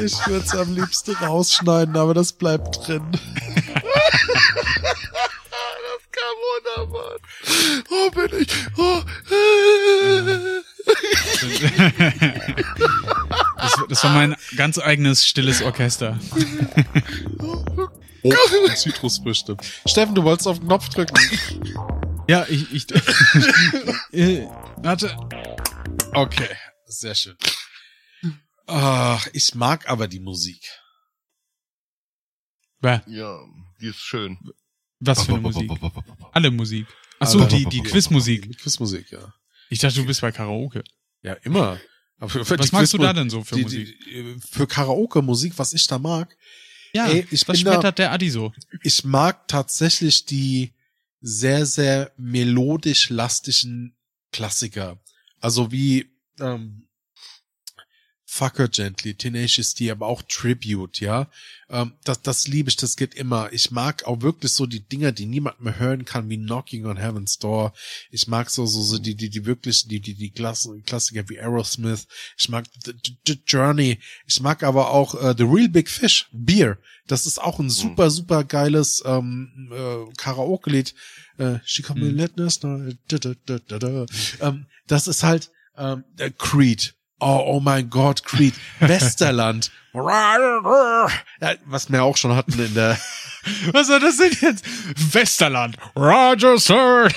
Ich würde es am liebsten rausschneiden, aber das bleibt drin. Das kam unerwartet. Oh, bin ich. Oh. Das, das war mein ganz eigenes stilles Orchester. Oh, Zitrusfrüchte. Steffen, du wolltest auf den Knopf drücken. Ja, ich, ich, *laughs* äh, warte. Okay, sehr schön. Ach, ich mag aber die Musik. Bäh, Ja, die ist schön. Was für eine Musik? Alle Musik. Ach so, Aber- die, die Quizmusik. Quizmusik, ja. Ich dachte, du bist bei Karaoke. Ja, immer. Aber für Was die magst du da denn so für die, Musik? Die, äh, für Karaoke-Musik, was ich da mag, Ja, Ey, ich was bin da- schmettert der Adi so? ich mag tatsächlich die sehr, sehr melodisch lastigen Klassiker. Also wie ähm, Fucker Gently, Tenacious D, aber auch Tribute, ja. Ähm, das, das liebe ich, das geht immer. Ich mag auch wirklich so die Dinger, die niemand mehr hören kann, wie Knocking on Heaven's Door. Ich mag so, so, so die, die, die wirklich, die, die, die Klass- Klassiker wie Aerosmith. Ich mag The, The, The Journey. Ich mag aber auch äh, The Real Big Fish, Beer. Das ist auch ein super, super geiles ähm, äh, Karaoke-Lied. Äh, She come da, da, da. Ähm, das ist halt ähm, der Creed. Oh, oh mein Gott, Creed. Westerland. Was wir auch schon hatten in der *laughs* Was soll das denn jetzt? Westerland. Roger, Sir.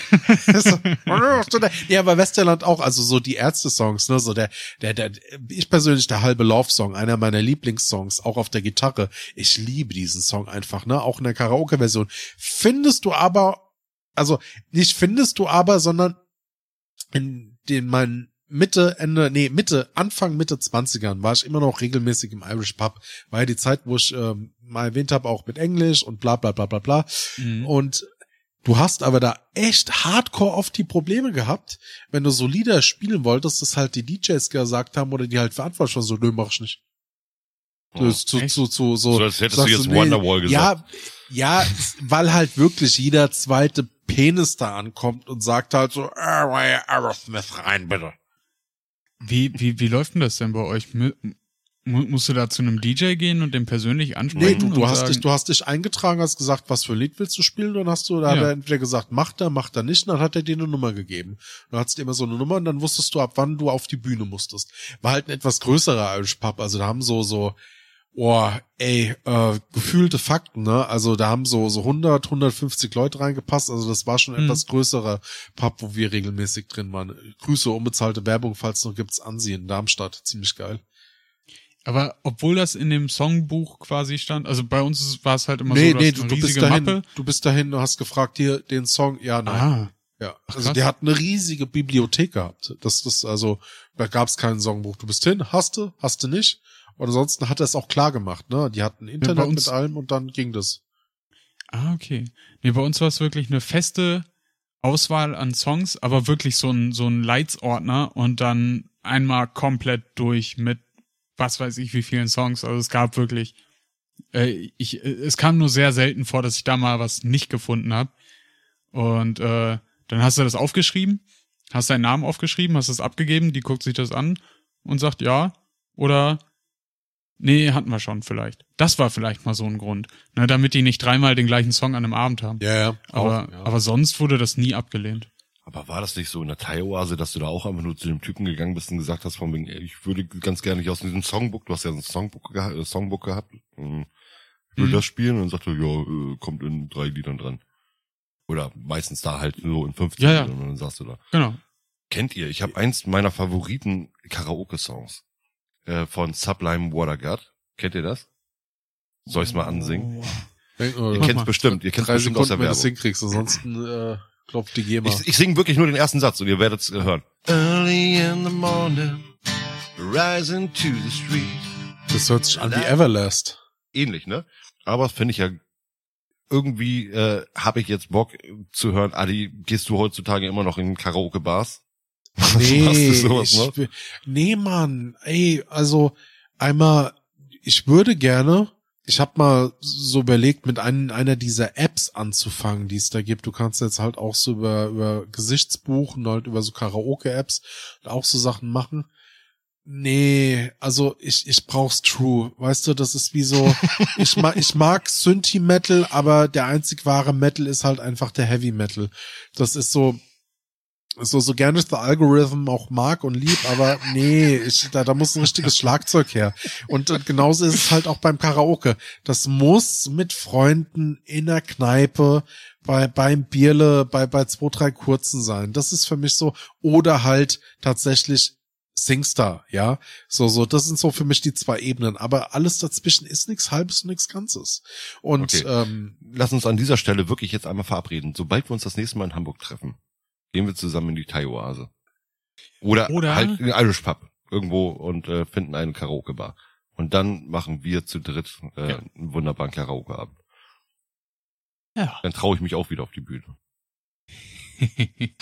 *laughs* ja, aber Westerland auch, also so die Ärzte-Songs, ne, so der, der, der, ich persönlich der halbe Love-Song, einer meiner Lieblingssongs, auch auf der Gitarre. Ich liebe diesen Song einfach, ne, auch in der Karaoke-Version. Findest du aber, also nicht findest du aber, sondern in den meinen Mitte, Ende, nee, Mitte, Anfang, Mitte 20ern war ich immer noch regelmäßig im Irish Pub. War ja die Zeit, wo ich ähm, mal erwähnt habe, auch mit Englisch und bla bla bla bla bla. Mhm. Und du hast aber da echt hardcore oft die Probleme gehabt, wenn du so Lieder spielen wolltest, dass halt die DJs gesagt haben oder die halt verantwortlich waren, so, nö, mach ich nicht. Oh, Das zu, zu, zu, so, So als hättest du jetzt Wonderwall gesagt. Ja, ja, weil halt wirklich jeder zweite Penis da ankommt und sagt halt so, äh, mal Aerosmith rein, bitte. Wie, wie, wie läuft denn das denn bei euch? Mu- mu- Musst du da zu einem DJ gehen und den persönlich ansprechen? Nee, du, du und hast sagen, dich, du hast dich eingetragen, hast gesagt, was für ein Lied willst du spielen, dann hast du, da hat Ja. er entweder gesagt, macht er, macht er nicht, dann hat er dir eine Nummer gegeben. Dann hattest du immer so eine Nummer und dann wusstest du, ab wann du auf die Bühne musstest. War halt ein etwas größerer Irish Pub, also da haben so, so, oh, ey, äh, gefühlte Fakten, ne? Also da haben so, so 100, 150 Leute reingepasst, also das war schon ein Mhm. etwas größerer Pub, wo wir regelmäßig drin waren. Grüße, unbezahlte Werbung, falls noch gibt's ansehen, in Darmstadt, ziemlich geil. Aber obwohl das in dem Songbuch quasi stand, also bei uns war es halt immer nee, so, nee, du, eine du bist riesige dahin, Mappe. du bist dahin, du hast gefragt, hier, den Song, ja, nein. Ah, Ja, also krass. die hat eine riesige Bibliothek gehabt. Das, das, also, da gab es kein Songbuch. Du bist hin, hast du, hast du nicht. Und ansonsten hat er es auch klar gemacht, ne? Die hatten Internet uns- mit allem und dann ging das. Ah, okay. Nee, bei uns war es wirklich eine feste Auswahl an Songs, aber wirklich so ein, so ein Leitsordner und dann einmal komplett durch mit was weiß ich wie vielen Songs. Also es gab wirklich, äh, ich, äh, es kam nur sehr selten vor, dass ich da mal was nicht gefunden habe. Und äh, dann hast du das aufgeschrieben, hast deinen Namen aufgeschrieben, hast es abgegeben, die guckt sich das an und sagt ja oder nee, hatten wir schon vielleicht. Das war vielleicht mal so ein Grund, ne, damit die nicht dreimal den gleichen Song an einem Abend haben. Ja, ja. aber, auch, ja. aber sonst wurde das nie abgelehnt. Aber war das nicht so in der Thai-Oase, dass du da auch einfach nur zu dem Typen gegangen bist und gesagt hast, von wegen, ich würde ganz gerne nicht aus diesem Songbook, du hast ja ein Songbook, geha äh, Songbook gehabt, ähm, ich würde Mhm. das spielen und dann sagte, er, ja, äh, kommt in drei Liedern dran. Oder meistens da halt so in 15 Ja, ja. Liedern und dann sagst du da. Genau. Kennt ihr, ich habe eins meiner Favoriten Karaoke-Songs äh, von Sublime Water God. Kennt ihr das? Soll ich's mal ansingen? Denk, Ihr kennt's mal. bestimmt, ihr kennt's drei bestimmt aus Sekunden, der wenn du Werbung. hinkriegst, ansonsten äh, klopft die GEMA. Ich, ich singe wirklich nur den ersten Satz und ihr werdet's äh, hören. Early in the morning, rising to the street. Das hört sich an wie Everlast. ähnlich, ne? Aber finde ich ja irgendwie äh, habe ich jetzt Bock zu hören, Adi, gehst du heutzutage immer noch in Karaoke-Bars? *laughs* Nee, sowas ich, will- nee, Mann. Ey, also einmal, ich würde gerne, ich habe mal so überlegt, mit einem, einer dieser Apps anzufangen, die es da gibt. Du kannst jetzt halt auch so über, über Gesichtsbuch und halt über so Karaoke-Apps auch so Sachen machen. Nee, also ich, ich brauch's True. Weißt du, das ist wie so, *laughs* ich mag, ich mag Synthi-Metal, aber der einzig wahre Metal ist halt einfach der Heavy Metal. Das ist so, so, so gerne ich The Algorithm auch mag und lieb, aber nee, ich, da, da muss ein richtiges Schlagzeug her. Und, und genauso ist es halt auch beim Karaoke. Das muss mit Freunden in der Kneipe, bei, beim Bierle, bei, bei zwei, drei Kurzen sein. Das ist für mich so, oder halt tatsächlich Singstar, ja. So, so, das sind so für mich die zwei Ebenen. Aber alles dazwischen ist nichts Halbes und nichts Ganzes. Und, Okay. ähm, Lass uns an dieser Stelle wirklich jetzt einmal verabreden. Sobald wir uns das nächste Mal in Hamburg treffen, gehen wir zusammen in die Thai-Oase. Oder, Oder- halt in den Irish Pub irgendwo und äh, finden eine Karaoke-Bar. Und dann machen wir zu dritt äh, Ja. einen wunderbaren Karaoke-Abend. Ja. Dann traue ich mich auch wieder auf die Bühne. *laughs*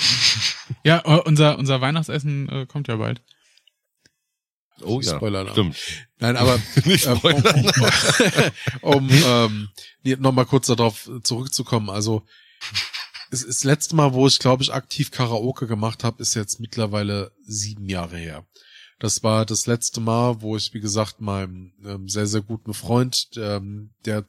ja, äh, unser, unser Weihnachtsessen äh, kommt ja bald. Oh ja, Spoiler stimmt. nein, aber *laughs* Nicht ähm, um, um *laughs* ähm, nochmal kurz darauf zurückzukommen. Also ist das letzte Mal, wo ich, glaube ich, aktiv Karaoke gemacht habe, ist jetzt mittlerweile sieben Jahre her. Das war das letzte Mal, wo ich, wie gesagt, meinem ähm, sehr, sehr guten Freund, ähm, der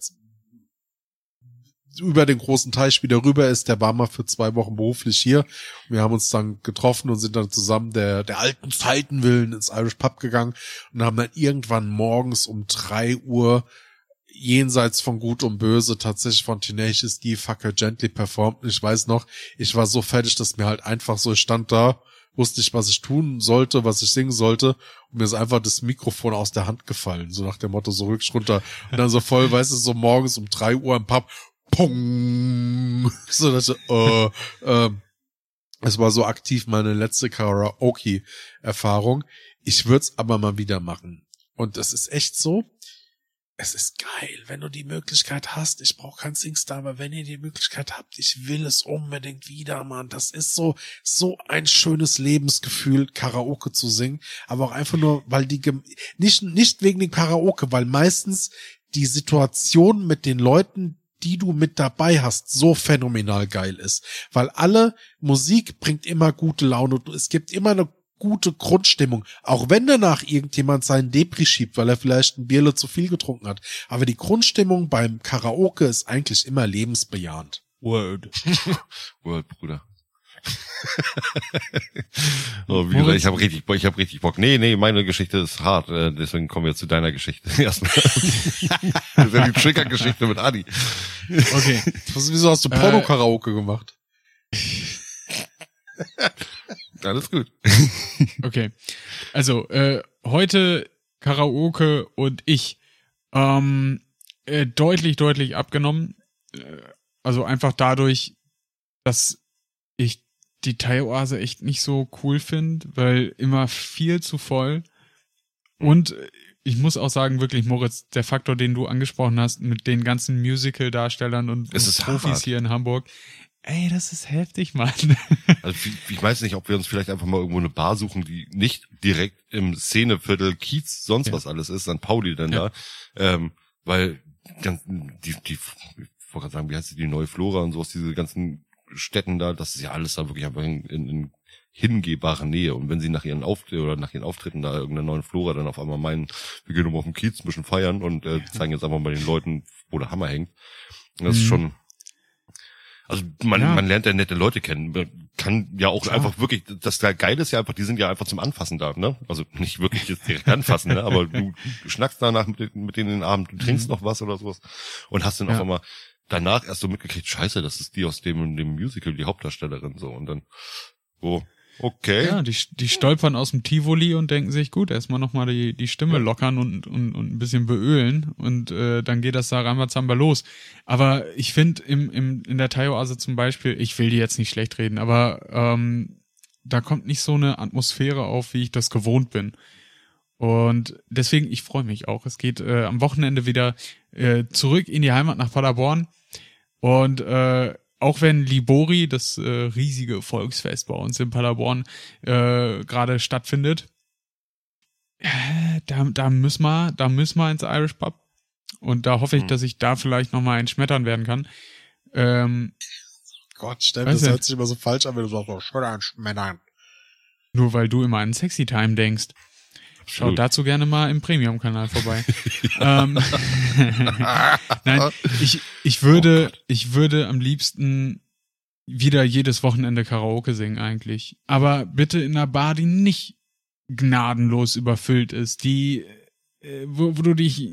über den großen Teich wieder rüber ist, der war mal für zwei Wochen beruflich hier. Wir haben uns dann getroffen und sind dann zusammen der, der alten Zeiten willen ins Irish Pub gegangen und haben dann irgendwann morgens um drei Uhr jenseits von Gut und Böse tatsächlich von Tenacious D Fucker Gently performt. Und ich weiß noch, ich war so fertig, dass mir halt einfach so ich stand da, wusste ich, was ich tun sollte, was ich singen sollte. Und mir ist einfach das Mikrofon aus der Hand gefallen. So nach dem Motto, so rückst runter. Und dann so voll, weißt du, so morgens um drei Uhr im Pub. Pong. *laughs* So, dass ich, äh, äh, es war so aktiv meine letzte Karaoke-Erfahrung. Ich würde es aber mal wieder machen. Und es ist echt so, es ist geil, wenn du die Möglichkeit hast. Ich brauche kein Singstar, aber wenn ihr die Möglichkeit habt, ich will es unbedingt wieder, Mann. Das ist so, so ein schönes Lebensgefühl, Karaoke zu singen. Aber auch einfach nur, weil die, nicht, nicht wegen dem Karaoke, weil meistens die Situation mit den Leuten, die du mit dabei hast, so phänomenal geil ist. Weil alle Musik bringt immer gute Laune. Es gibt immer eine gute Grundstimmung. Auch wenn danach irgendjemand seinen Depri schiebt, weil er vielleicht ein Bierle zu viel getrunken hat. Aber die Grundstimmung beim Karaoke ist eigentlich immer lebensbejahend. Word. World, *laughs* Bruder. *laughs* oh, wie gesagt, ich habe richtig, Bock- ich habe richtig Bock. Nee, nee, meine Geschichte ist hart, äh, deswegen kommen wir zu deiner Geschichte *laughs* erstmal. das ist ja die Trigger-Geschichte mit Adi. Okay. Was, wieso hast du Äh, Porno-Karaoke gemacht? Alles gut. *laughs* Okay. Also, äh, heute Karaoke und ich. Ähm, äh, deutlich, deutlich abgenommen. Äh, also einfach dadurch, dass ich die Thai-Oase echt nicht so cool finde, weil immer viel zu voll. Und ich muss auch sagen, wirklich, Moritz, der Faktor, den du angesprochen hast, mit den ganzen Musical-Darstellern und, und Profis hart. hier in Hamburg, ey, das ist heftig, Mann. Also ich- weiß nicht, ob wir uns vielleicht einfach mal irgendwo eine Bar suchen, die nicht direkt im Szeneviertel Kiez, sonst Ja. was alles ist, St. Pauli dann Ja. da. Ähm, weil ganz, die, die, ich wollte gerade sagen, wie heißt die, die neue Flora und sowas, diese ganzen Städten da, das ist ja alles da wirklich einfach in, in, in hingehbare Nähe. Und wenn sie nach ihren Auftritten oder nach ihren Auftritten da irgendeiner neuen Flora dann auf einmal meinen, wir gehen um auf den Kiez ein bisschen feiern und äh, *laughs* zeigen jetzt einfach mal den Leuten, wo der Hammer hängt. Das ist Mhm. schon, also man, Ja. man lernt ja nette Leute kennen. Man Kann ja auch einfach wirklich, das da Geile ist ja einfach, die sind ja einfach zum Anfassen da, ne? Also nicht wirklich jetzt direkt anfassen, ne? Aber du schnackst danach mit, mit denen den Abend, du trinkst noch was oder sowas und hast dann Ja. auf einmal danach erst so mitgekriegt, scheiße, das ist die aus dem, dem Musical, die Hauptdarstellerin, so. Und dann, oh, okay. Ja, die, die stolpern aus dem Tivoli und denken sich, gut, erstmal nochmal die, die Stimme lockern und, und, und ein bisschen beölen und äh, dann geht das da Rambazamba los. Aber ich finde im, im, in der Thai-Oase zum Beispiel, ich will die jetzt nicht schlecht reden, aber ähm, da kommt nicht so eine Atmosphäre auf, wie ich das gewohnt bin. Und deswegen, ich freue mich auch. Es geht äh, am Wochenende wieder äh, zurück in die Heimat nach Paderborn. Und äh, auch wenn Libori, das äh, riesige Volksfest bei uns in Paderborn, äh, gerade stattfindet, äh, da, da müssen wir, da müssen wir ins Irish Pub. Und da hoffe ich, Hm. dass ich da vielleicht nochmal einen schmettern werden kann. Ähm, Gott, Steffen, das hört sich immer so falsch an, wenn du sagst, oh, schön ein Schmännern. nur weil du immer an Sexy Time denkst. Schau Absolut. dazu gerne mal im Premium-Kanal vorbei. *laughs* ähm, *laughs* Nein, ich, ich würde, ich würde am liebsten wieder jedes Wochenende Karaoke singen eigentlich. Aber bitte in einer Bar, die nicht gnadenlos überfüllt ist, die, äh, wo, wo du dich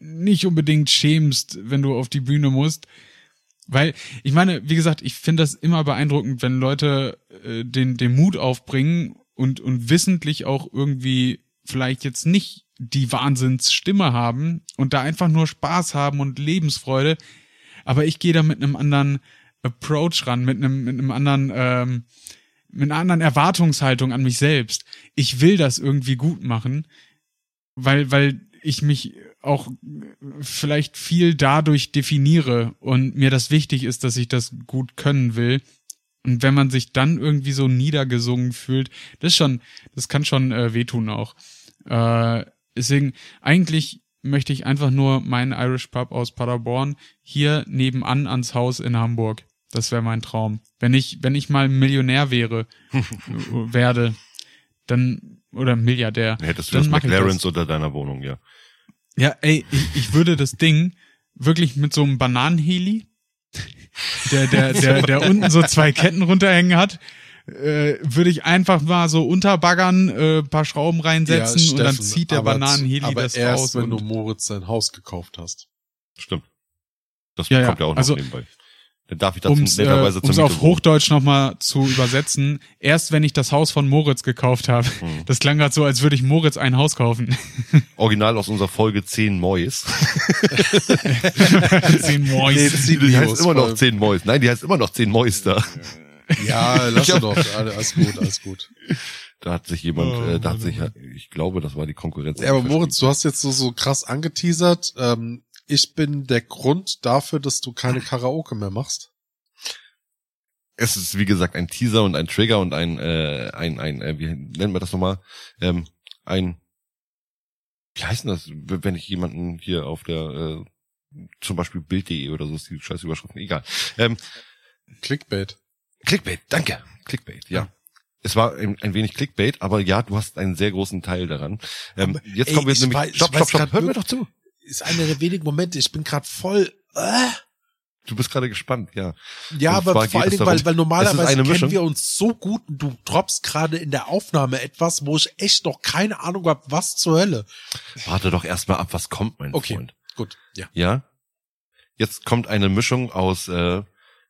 nicht unbedingt schämst, wenn du auf die Bühne musst. Weil, ich meine, wie gesagt, ich finde das immer beeindruckend, wenn Leute äh, den, den Mut aufbringen und, und wissentlich auch irgendwie vielleicht jetzt nicht die Wahnsinnsstimme haben und da einfach nur Spaß haben und Lebensfreude. Aber ich gehe da mit einem anderen Approach ran, mit einem, mit einem anderen, ähm, mit einer anderen Erwartungshaltung an mich selbst. Ich will das irgendwie gut machen, weil, weil ich mich auch vielleicht viel dadurch definiere und mir das wichtig ist, dass ich das gut können will. Und wenn man sich dann irgendwie so niedergesungen fühlt, das ist schon, das kann schon äh, wehtun auch. Äh, deswegen, eigentlich möchte ich einfach nur meinen Irish Pub aus Paderborn hier nebenan ans Haus in Hamburg. Das wäre mein Traum. Wenn ich, wenn ich mal Millionär wäre, *laughs* werde, dann, oder Milliardär. Hättest du dann das McLarens unter deiner Wohnung, ja. Ja, ey, ich, ich würde das Ding wirklich mit so einem Bananenheli, der, der, *laughs* der, der unten so zwei Ketten runterhängen hat, äh, würde ich einfach mal so unterbaggern, äh, paar Schrauben reinsetzen und dann Steffen, zieht der aber- Bananenheli aber das erst, raus. wenn du Moritz sein Haus gekauft hast. Stimmt. Das Ja, ja. kommt ja auch noch Also- nebenbei. Dann darf ich dazu um's, äh, netterweise zur um's Miete auf. Hochdeutsch nochmal zu übersetzen, erst wenn ich das Haus von Moritz gekauft habe. Hm. Das klang gerade so, als würde ich Moritz ein Haus kaufen. *laughs* Original aus unserer Folge 10 Mois. Zehn Mois. *laughs* Die heißt immer noch 10 Mois. Nein, die heißt immer noch 10 Mois da. Ja, lass hab- doch. Alles gut, alles gut. Da hat sich jemand, Oh, äh, da hat sich, ich glaube, das war die Konkurrenz. Ja, aber Moritz, du hast jetzt so, so krass angeteasert. Ähm, ich bin der Grund dafür, dass du keine *laughs* Karaoke mehr machst. es ist wie gesagt ein Teaser und ein Trigger und ein äh, ein ein äh, wie nennt man das nochmal? Ähm, ein wie heißt denn das wenn ich jemanden hier auf der äh, zum Beispiel Bild.de oder so ist die scheiß Überschriften egal. Ähm, Clickbait. Clickbait danke. Clickbait ja. Es war ein, ein wenig Clickbait aber ja du hast einen sehr großen Teil daran. Ähm, jetzt kommen wir ich nämlich weiß- stopp stopp stopp. grad hör mir doch zu Ist einer der wenigen Momente, ich bin gerade voll. Äh? du bist gerade gespannt ja Ja, Und aber vor allen Dingen, weil, weil normalerweise kennen wir uns so gut und du droppst gerade in der Aufnahme etwas, wo ich echt noch keine Ahnung habe, was zur Hölle. warte doch erstmal ab was kommt mein Okay. Freund Gut, ja. Ja. Jetzt kommt eine Mischung aus, äh,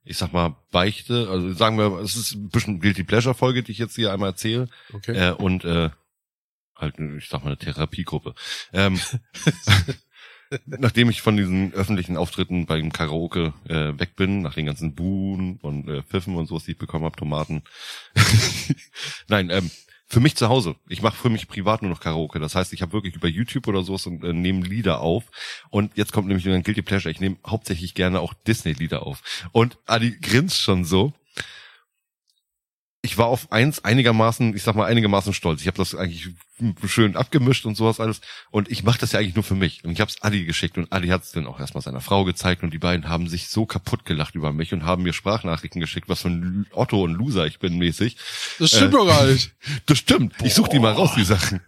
ich sag mal, Beichte, also sagen wir, es ist ein bisschen Guilty Pleasure Folge, die ich jetzt hier einmal erzähle, Okay. äh, und äh, halt, ich sag mal, eine Therapiegruppe. Ähm, *laughs* *laughs* nachdem ich von diesen öffentlichen Auftritten beim Karaoke äh, weg bin, nach den ganzen Buhen und äh, Pfiffen und sowas, die ich bekommen habe, Tomaten. *laughs* Nein, ähm, für mich zu Hause. Ich mache für mich privat nur noch Karaoke. Das heißt, ich habe wirklich über YouTube oder sowas und äh, nehme Lieder auf. Und jetzt kommt nämlich ein Guilty Pleasure. Ich nehme hauptsächlich gerne auch Disney-Lieder auf. Und Adi grinst schon so. Ich war auf eins einigermaßen, ich sag mal einigermaßen stolz. Ich habe das eigentlich schön abgemischt und sowas alles. Und ich mache das ja eigentlich nur für mich. Und ich habe es Adi geschickt und Adi hat es dann auch erstmal seiner Frau gezeigt und die beiden haben sich so kaputt gelacht über mich und haben mir Sprachnachrichten geschickt, was für ein Otto und Loser ich bin mäßig. Das stimmt doch gar nicht. *laughs* Das stimmt. Ich such die mal raus, die Sachen.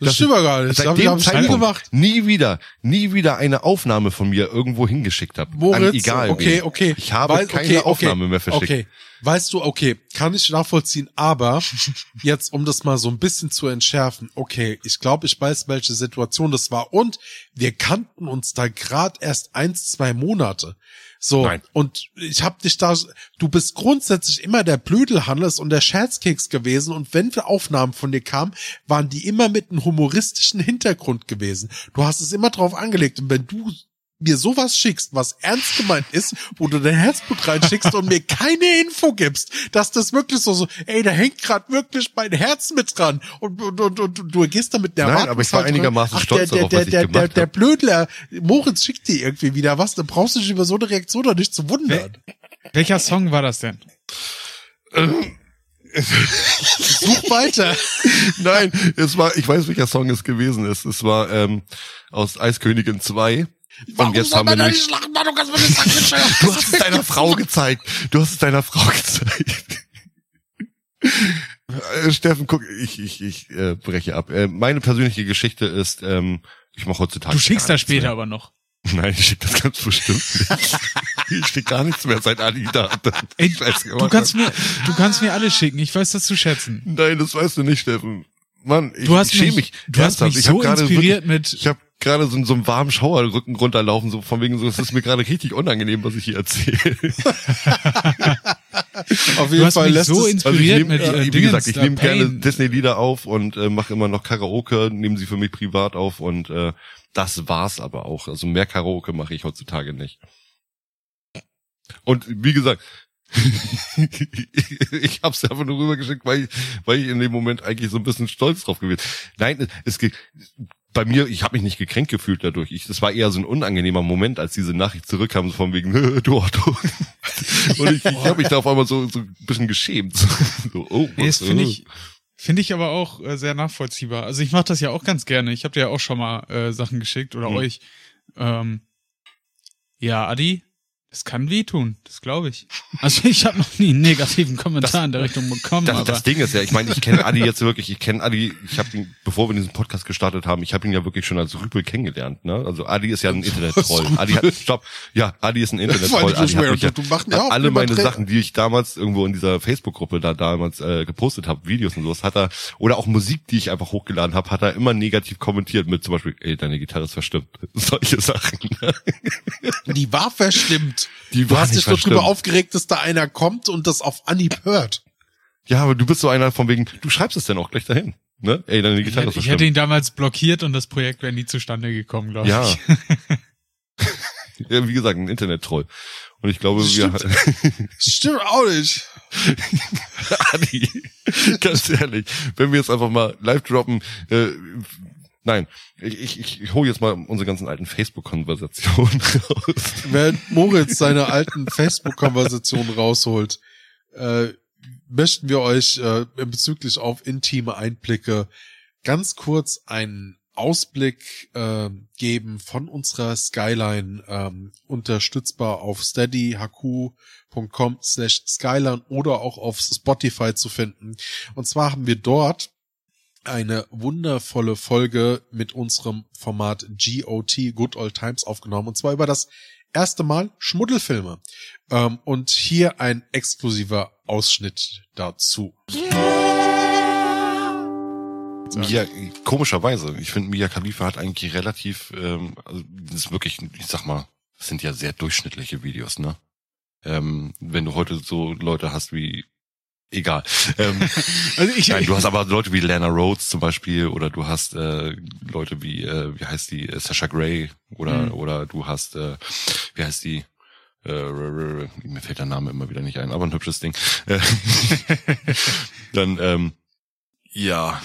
Das stimmt doch gar nicht. Seit hab ich- hab ich nie Zeitpunkt gemacht. nie wieder, nie wieder eine Aufnahme von mir irgendwo hingeschickt habe. Moritz, egal. okay, wen. okay. Ich habe Weil- keine okay, okay, Aufnahme mehr verschickt. Okay, weißt du, okay, kann ich nachvollziehen, aber *laughs* jetzt, um das mal so ein bisschen zu entschärfen, okay, ich glaube, ich weiß, welche Situation das war und wir kannten uns da gerade erst eins, zwei Monate. So, Nein. und ich hab dich da, du bist grundsätzlich immer der Blödelhannes und der Scherzkeks gewesen und wenn wir Aufnahmen von dir kamen, waren die immer mit einem humoristischen Hintergrund gewesen. Du hast es immer drauf angelegt und wenn du mir sowas schickst, was ernst gemeint ist, wo du dein Herzblut reinschickst und mir keine Info gibst, dass das wirklich so, so ey, da hängt gerade wirklich mein Herz mit dran und, und, und, und du gehst da mit der Nein, aber ich war Erwartungshaltung- einigermaßen Ach, stolz der, darauf, der, was ich der, der, gemacht der. Blödler, Moritz schickt dir irgendwie wieder was, dann brauchst du dich über so eine Reaktion doch nicht zu wundern. Welcher Song war das denn? *laughs* Such weiter. *laughs* Nein, es war, ich weiß, welcher Song es gewesen ist. Es war ähm, aus Eiskönigin 2. Und jetzt haben wir nämlich, Schlachten, Mann, du kannst mir nicht sagen, du hast es deiner Frau gezeigt. Du hast es deiner Frau gezeigt. Äh, Steffen, guck, ich, ich, ich äh, breche ab. Äh, meine persönliche Geschichte ist, ähm, ich mache heutzutage. Du schickst das später mehr. aber noch. Nein, ich schicke das ganz bestimmt nicht. ich schicke gar nichts mehr seit Ali da. Ey, du kannst mir, du kannst mir alles schicken. Ich weiß das zu schätzen. Nein, das weißt du nicht, Steffen. Mann, ich, Du hast ich schäme mich- mich. du hast mich ich hab so inspiriert wirklich, mit- Ich habe gerade so, so einen warmen Schauerrücken runterlaufen, so von wegen so, es ist mir gerade richtig unangenehm, was ich hier erzähle. *laughs* Auf Du jeden hast Fall mich lässt so es, inspiriert Also ich nehm, mit äh, äh, wie Dingens, gesagt, ich nehme gerne. Disney-Lieder auf und äh, mache immer noch Karaoke, nehme sie für mich privat auf und äh, das war's aber auch. Also mehr Karaoke mache ich heutzutage nicht. Und wie gesagt, *laughs* ich hab's einfach nur rübergeschickt, weil ich, weil ich in dem Moment eigentlich so ein bisschen stolz drauf gewesen. Nein, es geht bei mir, ich habe mich nicht gekränkt gefühlt dadurch. Ich, das war eher so ein unangenehmer Moment, als diese Nachricht zurückkam, so von wegen, *laughs* du Otto. Und ich, ich habe mich da auf einmal so, so ein bisschen geschämt. So, oh, was, das finde äh. ich, finde ich aber auch äh, sehr nachvollziehbar. Also ich mache das ja auch ganz gerne. Ich habe dir ja auch schon mal äh, Sachen geschickt oder Mhm. euch. Ähm, ja, Adi, das kann wehtun, das glaube ich. Also ich habe noch nie einen negativen Kommentar in der Richtung bekommen, Das, aber das Ding ist ja, ich meine, ich kenne Adi jetzt wirklich, ich kenne Adi, ich habe ihn, bevor wir diesen Podcast gestartet haben, ich habe ihn ja wirklich schon als Rüpel kennengelernt, ne? Also Adi ist ja ein *laughs* Internet-Troll. Adi hat, stopp, ja, Adi ist ein Internet-Troll. Adi hat mich ja, du machst ja auch alle meine. Sachen, die ich damals irgendwo in dieser Facebook-Gruppe da damals äh, gepostet habe, Videos und sowas, hat er, oder auch Musik, die ich einfach hochgeladen habe, hat er immer negativ kommentiert mit zum Beispiel, ey, deine Gitarre ist verstimmt. *laughs* Solche Sachen. die war verstimmt. Die Du hast nicht dich doch drüber aufgeregt, dass da einer kommt und das auf Anhieb hört. Ja, aber du bist so einer von wegen, du schreibst es dann auch gleich dahin. Ne? Ey, deine ich, Gitarre ist hätte- ich hätte ihn damals blockiert und das Projekt wäre nie zustande gekommen, glaube Ja. ich. *laughs* ja, wie gesagt, ein Internet-Troll. Und ich glaube, Das wir, *laughs* Stimmt auch nicht. Adi, ganz ehrlich, wenn wir jetzt einfach mal live droppen, äh, nein, ich, ich, ich hole jetzt mal unsere ganzen alten Facebook-Konversationen *laughs* raus. Während Moritz seine alten Facebook-Konversationen rausholt, äh, möchten wir euch äh, bezüglich auf intime Einblicke ganz kurz einen Ausblick äh, geben von unserer Skyline, ähm, unterstützbar auf steadyhq.com slash skyline oder auch auf Spotify zu finden. Und zwar haben wir dort eine wundervolle Folge mit unserem Format GOT, Good Old Times, aufgenommen. Und zwar über das erste Mal Schmuddelfilme. Ähm, und hier ein exklusiver Ausschnitt dazu. Mia, komischerweise, ich finde, Mia Khalifa hat eigentlich relativ, ähm, also das ist wirklich, ich sag mal, das sind ja sehr durchschnittliche Videos, ne? Ähm, wenn du heute so Leute hast wie Egal. Ähm, *laughs* Also ich, nein, du hast aber Leute wie Lana Rhodes zum Beispiel oder du hast äh, Leute wie, äh, wie heißt die, äh, Sasha Grey oder Mhm. oder du hast, äh, wie heißt die, äh, mir fällt der Name immer wieder nicht ein, aber ein hübsches Ding. Äh, *laughs* Dann, ähm, ja,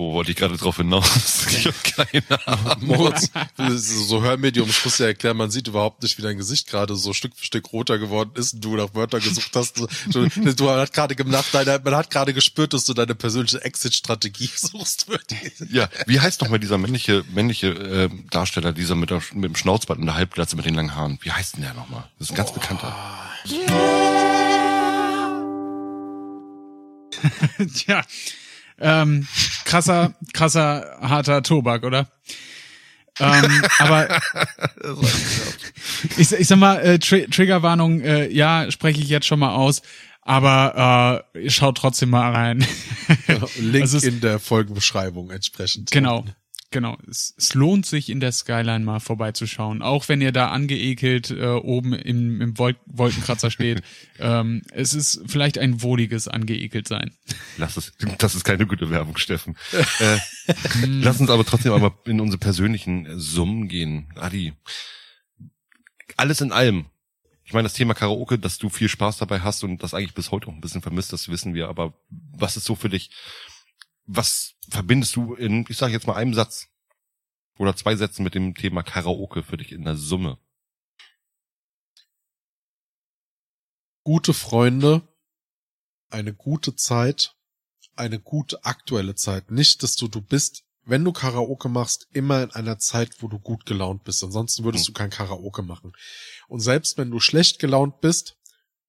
wo wollte ich gerade drauf hinaus? *laughs* Ich habe keine Ahnung. Moritz, so Hörmedium, ich muss ja erklären, man sieht überhaupt nicht, wie dein Gesicht gerade so Stück für Stück roter geworden ist und du nach Wörter gesucht hast. Du, du hat gerade gemacht, deine, man hat gerade gespürt, dass du deine persönliche Exit-Strategie *laughs* suchst. Ja, wie heißt noch mal dieser männliche männliche äh, Darsteller, dieser mit, der, mit dem Schnauzbart und der Halbglatze mit den langen Haaren? Wie heißt denn der nochmal? Das ist ein ganz bekannter. *laughs* Tja, ähm, krasser, krasser, harter Tobak, oder? ähm, aber *laughs* *laughs* ich, ich sag mal, äh, Tri Triggerwarnung, äh, ja, spreche ich jetzt schon mal aus, aber äh, schaut trotzdem mal rein. Link *laughs* Also es- in der Folgenbeschreibung entsprechend. Genau. Genau. Es, es lohnt sich in der Skyline mal vorbeizuschauen. Auch wenn ihr da angeekelt äh, oben im, im Wol Wolkenkratzer steht. *laughs* ähm, es ist vielleicht ein wohliges angeekelt sein. Lass es, das ist keine gute Werbung, Steffen. *laughs* äh, lass uns aber trotzdem einmal in unsere persönlichen Summen gehen. Adi, alles in allem. Ich meine, das Thema Karaoke, dass du viel Spaß dabei hast und das eigentlich bis heute auch ein bisschen vermisst, das wissen wir. Aber was ist so für dich? Was verbindest du in, ich sage jetzt mal einem Satz oder zwei Sätzen mit dem Thema Karaoke für dich in der Summe? Gute Freunde, eine gute Zeit, eine gute aktuelle Zeit. Nicht, dass du, du bist, wenn du Karaoke machst, immer in einer Zeit, wo du gut gelaunt bist. Ansonsten würdest du kein Karaoke machen. Und selbst wenn du schlecht gelaunt bist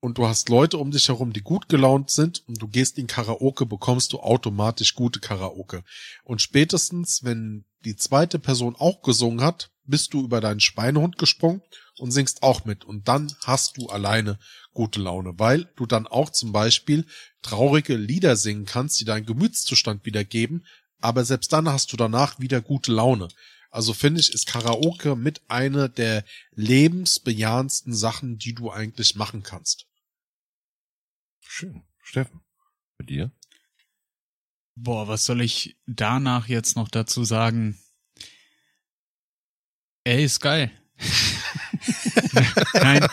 und du hast Leute um dich herum, die gut gelaunt sind und du gehst in Karaoke, bekommst du automatisch gute Karaoke. Und spätestens, wenn die zweite Person auch gesungen hat, bist du über deinen Schweinehund gesprungen und singst auch mit. Und dann hast du alleine gute Laune, weil du dann auch zum Beispiel traurige Lieder singen kannst, die deinen Gemütszustand wiedergeben, aber selbst dann hast du danach wieder gute Laune. Also finde ich, ist Karaoke mit einer der lebensbejahendsten Sachen, die du eigentlich machen kannst. Schön. Steffen, bei dir? Boah, was soll ich danach jetzt noch dazu sagen? Ey, ist geil. *laughs* Nein.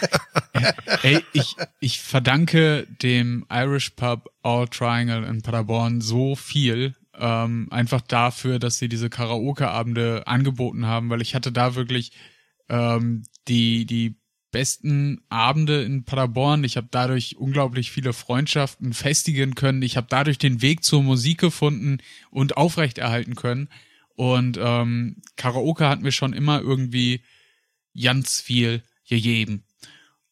Ey, ich, ich verdanke dem Irish Pub All Triangle in Paderborn so viel. Ähm, einfach dafür, dass sie diese Karaoke-Abende angeboten haben, weil ich hatte da wirklich ähm, die, die besten Abende in Paderborn. Ich habe dadurch unglaublich viele Freundschaften festigen können. Ich habe dadurch den Weg zur Musik gefunden und aufrechterhalten können. Und ähm, Karaoke hat mir schon immer irgendwie ganz viel gegeben.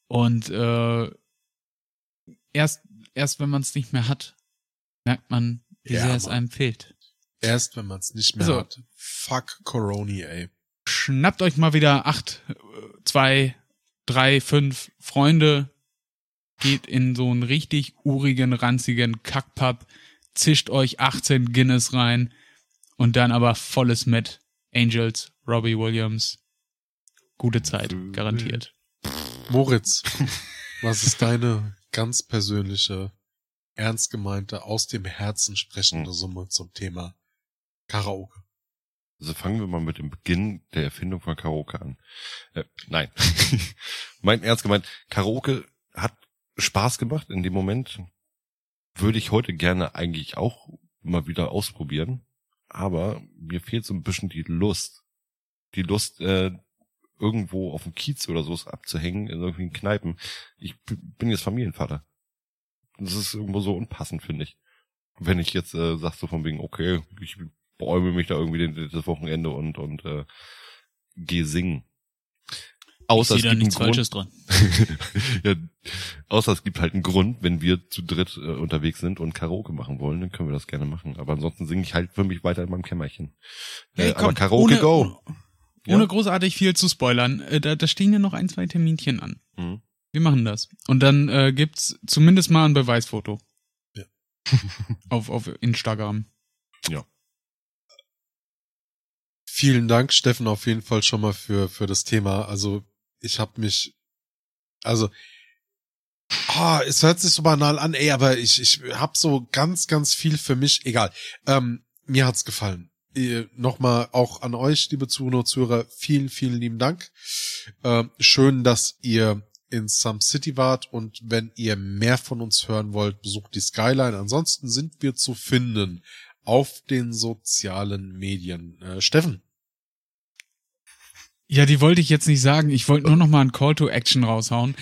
Und äh, erst, erst wenn man es nicht mehr hat, merkt man, wie Ja, sehr es Mann. einem fehlt. Erst wenn man es nicht mehr Also- hat. Fuck Coroni, ey. Schnappt euch mal wieder acht, äh, zwei, drei, fünf Freunde, geht in so einen richtig urigen, ranzigen Kackpub, zischt euch 18 Guinness rein und dann aber volles mit Angels, Robbie Williams. Gute Zeit, garantiert. Moritz, was ist deine ganz persönliche, ernst gemeinte, aus dem Herzen sprechende Summe zum Thema Karaoke? Also fangen wir mal mit dem Beginn der Erfindung von Karaoke an. Äh, nein. *laughs* mein Ernst gemeint, Karaoke hat Spaß gemacht in dem Moment. Würde ich heute gerne eigentlich auch mal wieder ausprobieren. Aber mir fehlt so ein bisschen die Lust. Die Lust, äh, irgendwo auf dem Kiez oder so abzuhängen, in irgendwelchen Kneipen. Ich bin jetzt Familienvater. Das ist irgendwo so unpassend, finde ich. Wenn ich jetzt äh, sag so von wegen, okay, ich bäume mich da irgendwie das Wochenende und und äh, gehe singen. Außer ich es sehe da gibt einen nichts Grund, Falsches dran. *laughs* ja, außer es gibt halt einen Grund, wenn wir zu dritt äh, unterwegs sind und Karaoke machen wollen, dann können wir das gerne machen. Aber ansonsten singe ich halt für mich weiter in meinem Kämmerchen. Hey, äh, komm, aber Karaoke ohne- go. Ohne Ja. großartig viel zu spoilern, äh, da, da stehen ja noch ein, zwei Terminchen an. Mhm. Wir machen das. Und dann äh, gibt's zumindest mal ein Beweisfoto. Ja. auf, auf Instagram. Vielen Dank, Steffen, auf jeden Fall schon mal für, für das Thema. Also ich habe mich, also Ah, es hört sich so banal an, ey, aber ich, ich hab so ganz, ganz viel für mich. Egal. Ähm, mir hat's gefallen. Äh, Nochmal auch an euch, liebe Zuhörer Zuhörer, vielen, vielen lieben Dank. Ähm, schön, dass ihr in Some City wart und wenn ihr mehr von uns hören wollt, besucht die Skyline. Ansonsten sind wir zu finden auf den sozialen Medien. Äh, Steffen. Ja, die wollte ich jetzt nicht sagen. Ich wollte nur noch mal ein Call to Action raushauen.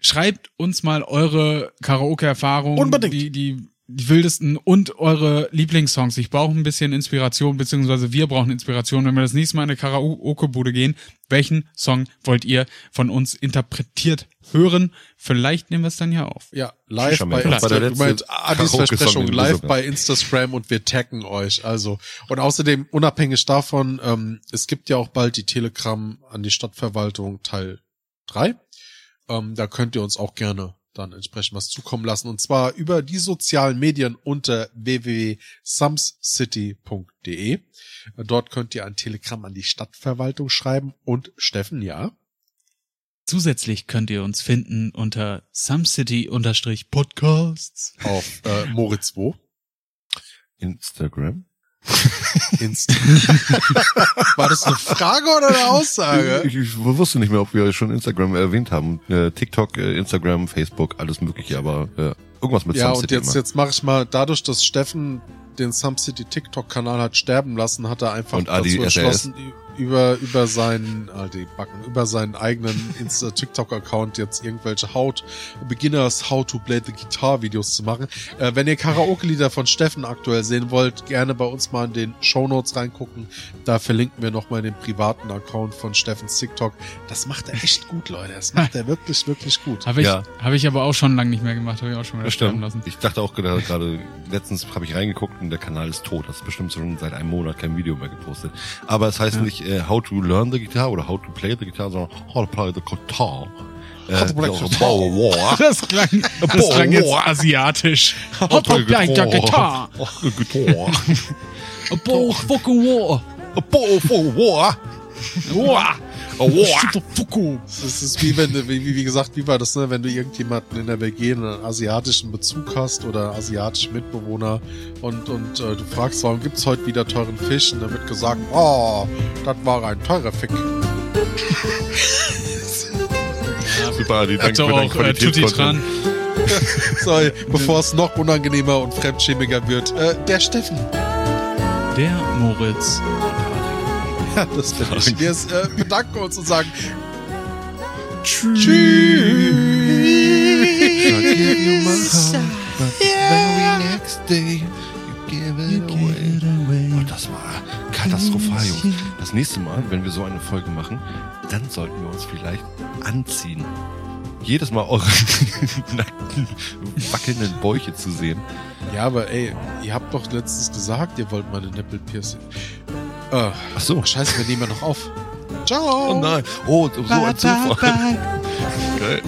Schreibt uns mal eure Karaoke-Erfahrungen, Unbedingt. die, die, die wildesten und eure Lieblingssongs. Ich brauche ein bisschen Inspiration, beziehungsweise wir brauchen Inspiration, wenn wir das nächste Mal in eine Karaoke-Bude gehen. Welchen Song wollt ihr von uns interpretiert hören? Vielleicht nehmen wir es dann ja auf. Ja, live bei. Insta, Bei der du meinst letzte Adis Versprechung, live bei Instagram und wir taggen euch. Also, und außerdem, unabhängig davon, ähm, es gibt ja auch bald die Telegram an die Stadtverwaltung Teil 3. Ähm, da könnt ihr uns auch gerne dann entsprechend was zukommen lassen. Und zwar über die sozialen Medien unter www.sumscity.de. Dort könnt ihr ein Telegramm an die Stadtverwaltung schreiben. Und Steffen, ja? Zusätzlich könnt ihr uns finden unter SumCity-Podcasts. Auf äh, Moritz wo? Instagram. *laughs* Inst *laughs* War das eine Frage oder eine Aussage? Ich, ich wusste nicht mehr, ob wir schon Instagram erwähnt haben. Äh, TikTok, äh, Instagram, Facebook, alles mögliche, aber äh, irgendwas mit Ja, Some und City jetzt, immer. jetzt mache ich mal, dadurch, dass Steffen den Some City TikTok-Kanal hat sterben lassen, hat er einfach Und dazu entschlossen, über, über seinen, ah, die Backen, über seinen eigenen *laughs* Insta TikTok-Account jetzt irgendwelche to, Beginners How to Play the Guitar Videos zu machen. Äh, wenn ihr Karaoke-Lieder von Steffen aktuell sehen wollt, gerne bei uns mal in den Shownotes reingucken. Da verlinken wir nochmal den privaten Account von Steffens TikTok. Das macht er echt gut, Leute. Das macht er wirklich, wirklich gut. Habe ich, Ja. habe ich aber auch schon lange nicht mehr gemacht, habe ich auch schon Das sterben lassen. Ich dachte auch gerade, gerade letztens habe ich reingeguckt und der Kanal ist tot. Das ist bestimmt schon seit einem Monat kein Video mehr gepostet. Aber es heißt nicht äh, How to Learn the Guitar oder How to Play the Guitar, sondern How to Play the Guitar. Äh, How to play so- the guitar. Wow, wow. Das klang, das klang jetzt asiatisch. How to play the guitar. Guitar. A fucking war. Wow, wow, wow. *laughs* Wow. Wow. Fuku. Es ist wie wenn du, wie, wie gesagt, wie war das, ne, wenn du irgendjemanden in der WG einen asiatischen Bezug hast oder asiatischen Mitbewohner und, und äh, du fragst, warum gibt's heute wieder teuren Fisch? Und dann wird gesagt, oh, das war ein teurer Fick. *laughs* Super, die danke für deinen auch äh, Qualitätscontent. dran. *laughs* So, bevor es noch unangenehmer und fremdschämiger wird, äh, der Steffen. Der Moritz. Ja, das bin ich. Wir äh, bedanken uns und sagen Tschüss. Very next day, you give it away. Oh, das war katastrophal, Jungs. Das nächste Mal, wenn wir so eine Folge machen, dann sollten wir uns vielleicht anziehen. Jedes Mal eure *laughs* nackten, wackelnden Bäuche zu sehen. Ja, aber ey, ihr habt doch letztens gesagt, ihr wollt meine Nippel piercing. Äh, Ach so. scheiße, wir nehmen ja noch auf. *laughs* Ciao. Oh nein. Oh, so ein Zufall. *laughs* Geil.